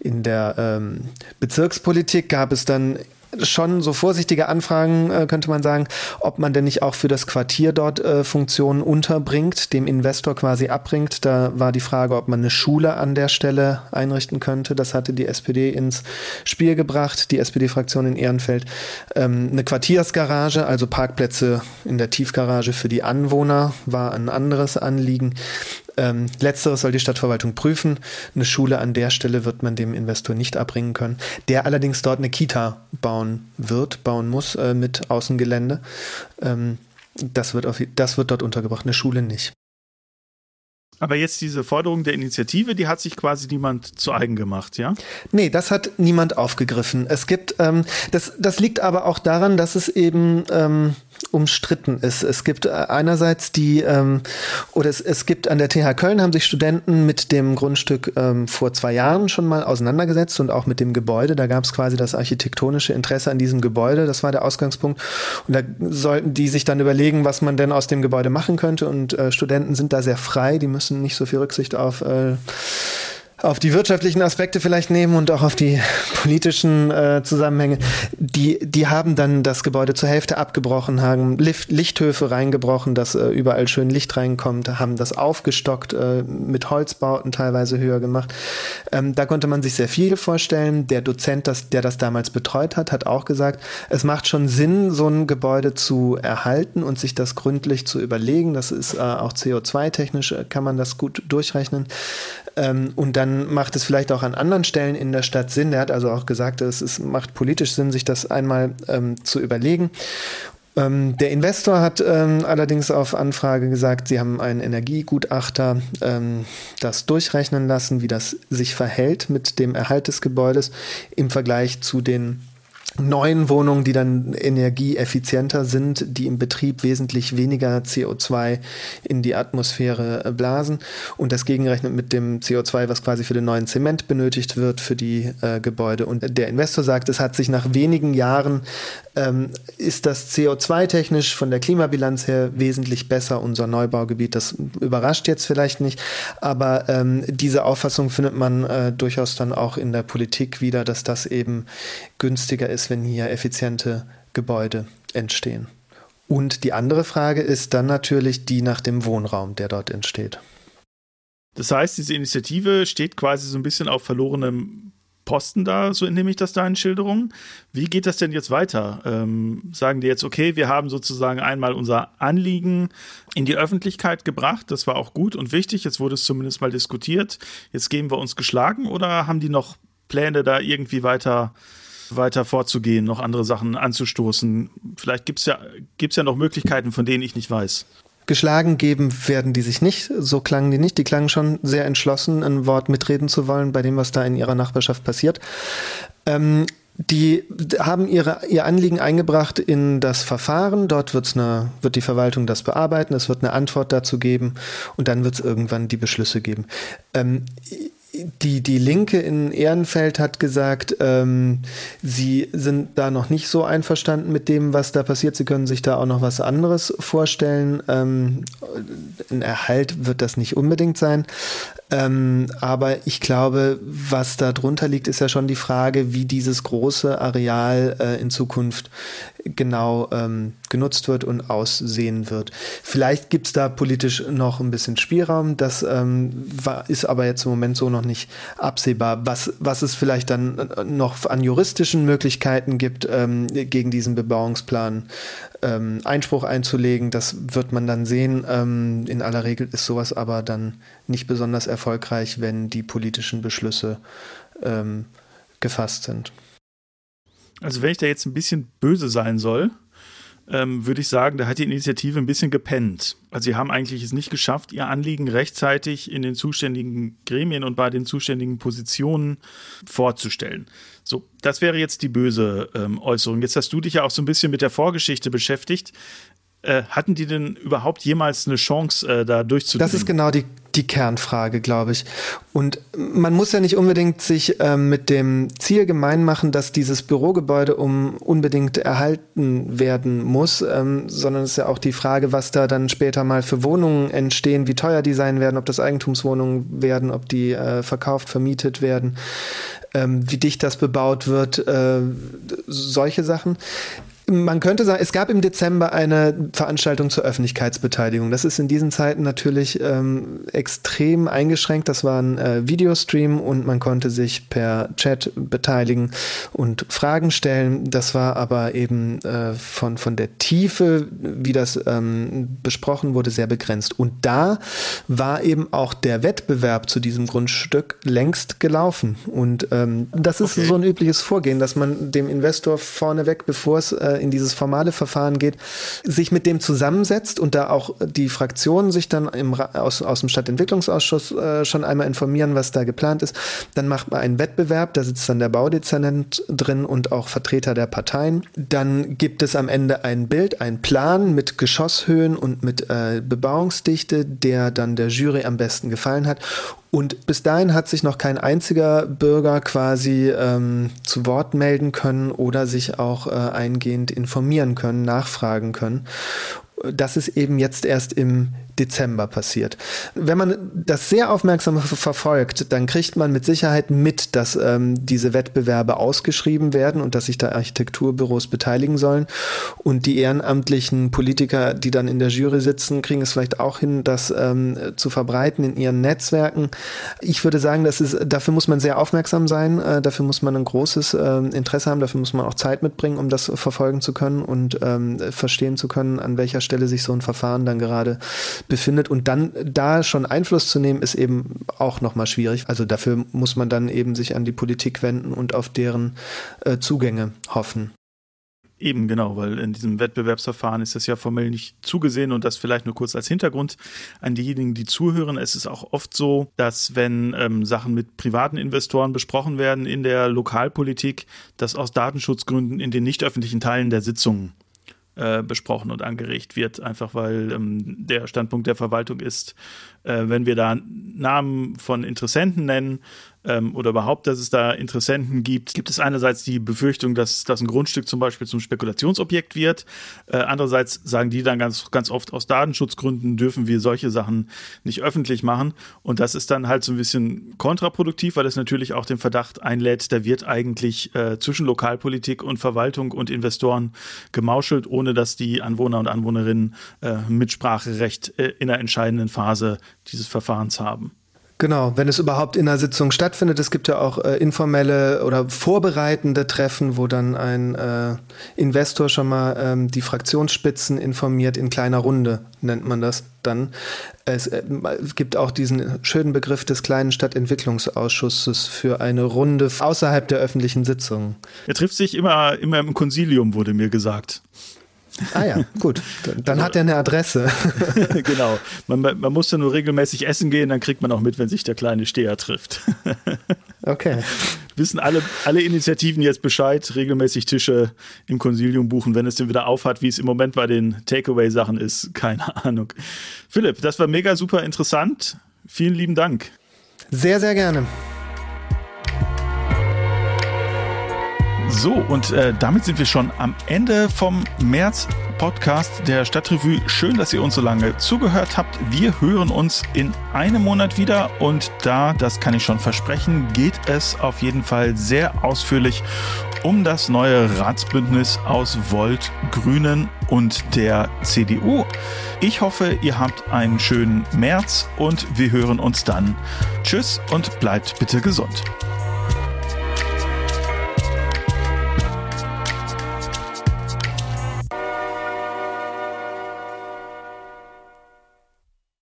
In der ähm, Bezirkspolitik gab es dann schon so vorsichtige Anfragen, äh, könnte man sagen, ob man denn nicht auch für das Quartier dort äh, Funktionen unterbringt, dem Investor quasi abbringt. Da war die Frage, ob man eine Schule an der Stelle einrichten könnte. Das hatte die SPD ins Spiel gebracht, die SPD-Fraktion in Ehrenfeld. Ähm, eine Quartiersgarage, also Parkplätze in der Tiefgarage für die Anwohner, war ein anderes Anliegen. Ähm, letzteres soll die Stadtverwaltung prüfen. Eine Schule an der Stelle wird man dem Investor nicht abbringen können, der allerdings dort eine Kita bauen wird, bauen muss äh, mit Außengelände. Ähm, das, wird auf, das wird dort untergebracht, eine Schule nicht.
Aber jetzt diese Forderung der Initiative, die hat sich quasi niemand zu eigen gemacht, ja?
Nee, das hat niemand aufgegriffen. Es gibt, ähm, das, das liegt aber auch daran, dass es eben ähm, umstritten ist. Es gibt äh, einerseits die, ähm, oder es, es gibt an der TH Köln haben sich Studenten mit dem Grundstück ähm, vor zwei Jahren schon mal auseinandergesetzt und auch mit dem Gebäude. Da gab es quasi das architektonische Interesse an diesem Gebäude. Das war der Ausgangspunkt. Und da sollten die sich dann überlegen, was man denn aus dem Gebäude machen könnte. Und äh, Studenten sind da sehr frei. Die müssen nicht so viel Rücksicht auf äh, auf die wirtschaftlichen Aspekte vielleicht nehmen und auch auf die politischen äh, Zusammenhänge. Die, die haben dann das Gebäude zur Hälfte abgebrochen, haben Lift, Lichthöfe reingebrochen, dass äh, überall schön Licht reinkommt, haben das aufgestockt, äh, mit Holzbauten teilweise höher gemacht. Ähm, da konnte man sich sehr viel vorstellen. Der Dozent, das, der das damals betreut hat, hat auch gesagt, es macht schon Sinn, so ein Gebäude zu erhalten und sich das gründlich zu überlegen. Das ist äh, auch CO2-technisch, äh, kann man das gut durchrechnen. Ähm, und dann macht es vielleicht auch an anderen Stellen in der Stadt Sinn. Er hat also auch gesagt, es, es macht politisch Sinn, sich das einmal ähm, zu überlegen. Ähm, der Investor hat ähm, allerdings auf Anfrage gesagt, sie haben einen Energiegutachter ähm, das durchrechnen lassen, wie das sich verhält mit dem Erhalt des Gebäudes im Vergleich zu den neuen Wohnungen, die dann energieeffizienter sind, die im Betrieb wesentlich weniger CO2 in die Atmosphäre äh, blasen und das gegenrechnet mit dem CO2, was quasi für den neuen Zement benötigt wird für die äh, Gebäude. Und der Investor sagt, es hat sich nach wenigen Jahren ähm, ist das CO2-technisch von der Klimabilanz her wesentlich besser, unser Neubaugebiet. Das überrascht jetzt vielleicht nicht, aber ähm, diese Auffassung findet man äh, durchaus dann auch in der Politik wieder, dass das eben günstiger ist, wenn hier effiziente Gebäude entstehen. Und die andere Frage ist dann natürlich die nach dem Wohnraum, der dort entsteht.
Das heißt, diese Initiative steht quasi so ein bisschen auf verlorenem Posten da, so entnehme ich das da in Schilderungen. Wie geht das denn jetzt weiter? Ähm, sagen die jetzt, okay, wir haben sozusagen einmal unser Anliegen in die Öffentlichkeit gebracht, das war auch gut und wichtig, jetzt wurde es zumindest mal diskutiert, jetzt geben wir uns geschlagen oder haben die noch Pläne da irgendwie weiter weiter vorzugehen, noch andere Sachen anzustoßen. Vielleicht gibt es ja, gibt's ja noch Möglichkeiten, von denen ich nicht weiß.
Geschlagen geben werden die sich nicht, so klangen die nicht. Die klangen schon sehr entschlossen, ein Wort mitreden zu wollen bei dem, was da in ihrer Nachbarschaft passiert. Ähm, Die haben ihre, ihr Anliegen eingebracht in das Verfahren. Dort wird's eine, wird die Verwaltung das bearbeiten. Es wird eine Antwort dazu geben und dann wird es irgendwann die Beschlüsse geben. Ähm, die, die Linke in Ehrenfeld hat gesagt, ähm, sie sind da noch nicht so einverstanden mit dem, was da passiert. Sie können sich da auch noch was anderes vorstellen. Ähm, ein Erhalt wird das nicht unbedingt sein. Ähm, aber ich glaube, was da drunter liegt, ist ja schon die Frage, wie dieses große Areal äh, in Zukunft genau ähm, genutzt wird und aussehen wird. Vielleicht gibt es da politisch noch ein bisschen Spielraum, das ähm, war, ist aber jetzt im Moment so noch nicht absehbar. Was, was es vielleicht dann äh, noch an juristischen Möglichkeiten gibt, ähm, gegen diesen Bebauungsplan ähm, Einspruch einzulegen, das wird man dann sehen. Ähm, in aller Regel ist sowas aber dann nicht besonders erfolgreich, wenn die politischen Beschlüsse ähm, gefasst sind.
Also wenn ich da jetzt ein bisschen böse sein soll, ähm, würde ich sagen, da hat die Initiative ein bisschen gepennt. Also sie haben eigentlich es nicht geschafft, ihr Anliegen rechtzeitig in den zuständigen Gremien und bei den zuständigen Positionen vorzustellen. So, das wäre jetzt die böse ähm, Äußerung. Jetzt hast du dich ja auch so ein bisschen mit der Vorgeschichte beschäftigt. Äh, hatten die denn überhaupt jemals eine Chance, äh, da durchzudringen?
Das ist genau die, die Kernfrage, glaube ich. Und man muss ja nicht unbedingt sich äh, mit dem Ziel gemein machen, dass dieses Bürogebäude um unbedingt erhalten werden muss, ähm, sondern es ist ja auch die Frage, was da dann später mal für Wohnungen entstehen, wie teuer die sein werden, ob das Eigentumswohnungen werden, ob die äh, verkauft, vermietet werden, ähm, wie dicht das bebaut wird, äh, solche Sachen. Man könnte sagen, es gab im Dezember eine Veranstaltung zur Öffentlichkeitsbeteiligung. Das ist in diesen Zeiten natürlich ähm, extrem eingeschränkt. Das war ein äh, Videostream und man konnte sich per Chat beteiligen und Fragen stellen. Das war aber eben äh, von, von der Tiefe, wie das ähm, besprochen wurde, sehr begrenzt. Und da war eben auch der Wettbewerb zu diesem Grundstück längst gelaufen. Und ähm, das ist okay. so ein übliches Vorgehen, dass man dem Investor vorneweg, bevor es äh, in dieses formale Verfahren geht, sich mit dem zusammensetzt und da auch die Fraktionen sich dann im, aus, aus dem Stadtentwicklungsausschuss äh, schon einmal informieren, was da geplant ist. Dann macht man einen Wettbewerb, da sitzt dann der Baudezernent drin und auch Vertreter der Parteien. Dann gibt es am Ende ein Bild, einen Plan mit Geschosshöhen und mit äh, Bebauungsdichte, der dann der Jury am besten gefallen hat. Und bis dahin hat sich noch kein einziger Bürger quasi ähm, zu Wort melden können oder sich auch äh, eingehend informieren können, nachfragen können. Das ist eben jetzt erst im Dezember passiert. Wenn man das sehr aufmerksam verfolgt, dann kriegt man mit Sicherheit mit, dass ähm, diese Wettbewerbe ausgeschrieben werden und dass sich da Architekturbüros beteiligen sollen. Und die ehrenamtlichen Politiker, die dann in der Jury sitzen, kriegen es vielleicht auch hin, das ähm, zu verbreiten in ihren Netzwerken. Ich würde sagen, das ist, dafür muss man sehr aufmerksam sein, äh, dafür muss man ein großes äh, Interesse haben, dafür muss man auch Zeit mitbringen, um das verfolgen zu können und ähm, verstehen zu können, an welcher Stelle sich so ein Verfahren dann gerade befindet. Und dann da schon Einfluss zu nehmen, ist eben auch nochmal schwierig. Also dafür muss man dann eben sich an die Politik wenden und auf deren äh, Zugänge hoffen.
Eben, genau, weil in diesem Wettbewerbsverfahren ist das ja formell nicht zugesehen und das vielleicht nur kurz als Hintergrund an diejenigen, die zuhören. Es ist auch oft so, dass wenn ähm, Sachen mit privaten Investoren besprochen werden in der Lokalpolitik, dass aus Datenschutzgründen in den nicht öffentlichen Teilen der Sitzungen äh, besprochen und angeregt wird, einfach weil ähm, der Standpunkt der Verwaltung ist, äh, wenn wir da Namen von Interessenten nennen, ähm, oder überhaupt, dass es da Interessenten gibt, gibt es einerseits die Befürchtung, dass, dass ein Grundstück zum Beispiel zum Spekulationsobjekt wird. Äh, andererseits sagen die dann ganz, ganz oft, aus Datenschutzgründen dürfen wir solche Sachen nicht öffentlich machen. Und das ist dann halt so ein bisschen kontraproduktiv, weil es natürlich auch den Verdacht einlädt, da wird eigentlich äh, zwischen Lokalpolitik und Verwaltung und Investoren gemauschelt, ohne dass die Anwohner und Anwohnerinnen äh, Mitspracherecht äh, in der entscheidenden Phase dieses Verfahrens haben.
Genau, wenn es überhaupt in einer Sitzung stattfindet. Es gibt ja auch äh, informelle oder vorbereitende Treffen, wo dann ein äh, Investor schon mal ähm, die Fraktionsspitzen informiert, in kleiner Runde nennt man das dann. Es, äh, gibt auch diesen schönen Begriff des kleinen Stadtentwicklungsausschusses für eine Runde außerhalb der öffentlichen Sitzungen.
Er trifft sich immer, immer im Konsilium, wurde mir gesagt.
Ah ja, gut. Dann hat er eine Adresse.
genau. Man, man muss ja nur regelmäßig essen gehen, dann kriegt man auch mit, wenn sich der kleine Steher trifft.
okay.
wissen alle, alle Initiativen jetzt Bescheid, regelmäßig Tische im Konsilium buchen, wenn es denn wieder aufhat, wie es im Moment bei den Takeaway-Sachen ist. Keine Ahnung. Philipp, das war mega super interessant. Vielen lieben Dank.
Sehr, sehr gerne.
So, und äh, damit sind wir schon am Ende vom März Podcast der Stadtrevue. Schön, dass ihr uns so lange zugehört habt. Wir hören uns in einem Monat wieder und da, das kann ich schon versprechen, geht es auf jeden Fall sehr ausführlich um das neue Ratsbündnis aus Volt, Grünen und der CDU. Ich hoffe, ihr habt einen schönen März und wir hören uns dann. Tschüss und bleibt bitte gesund.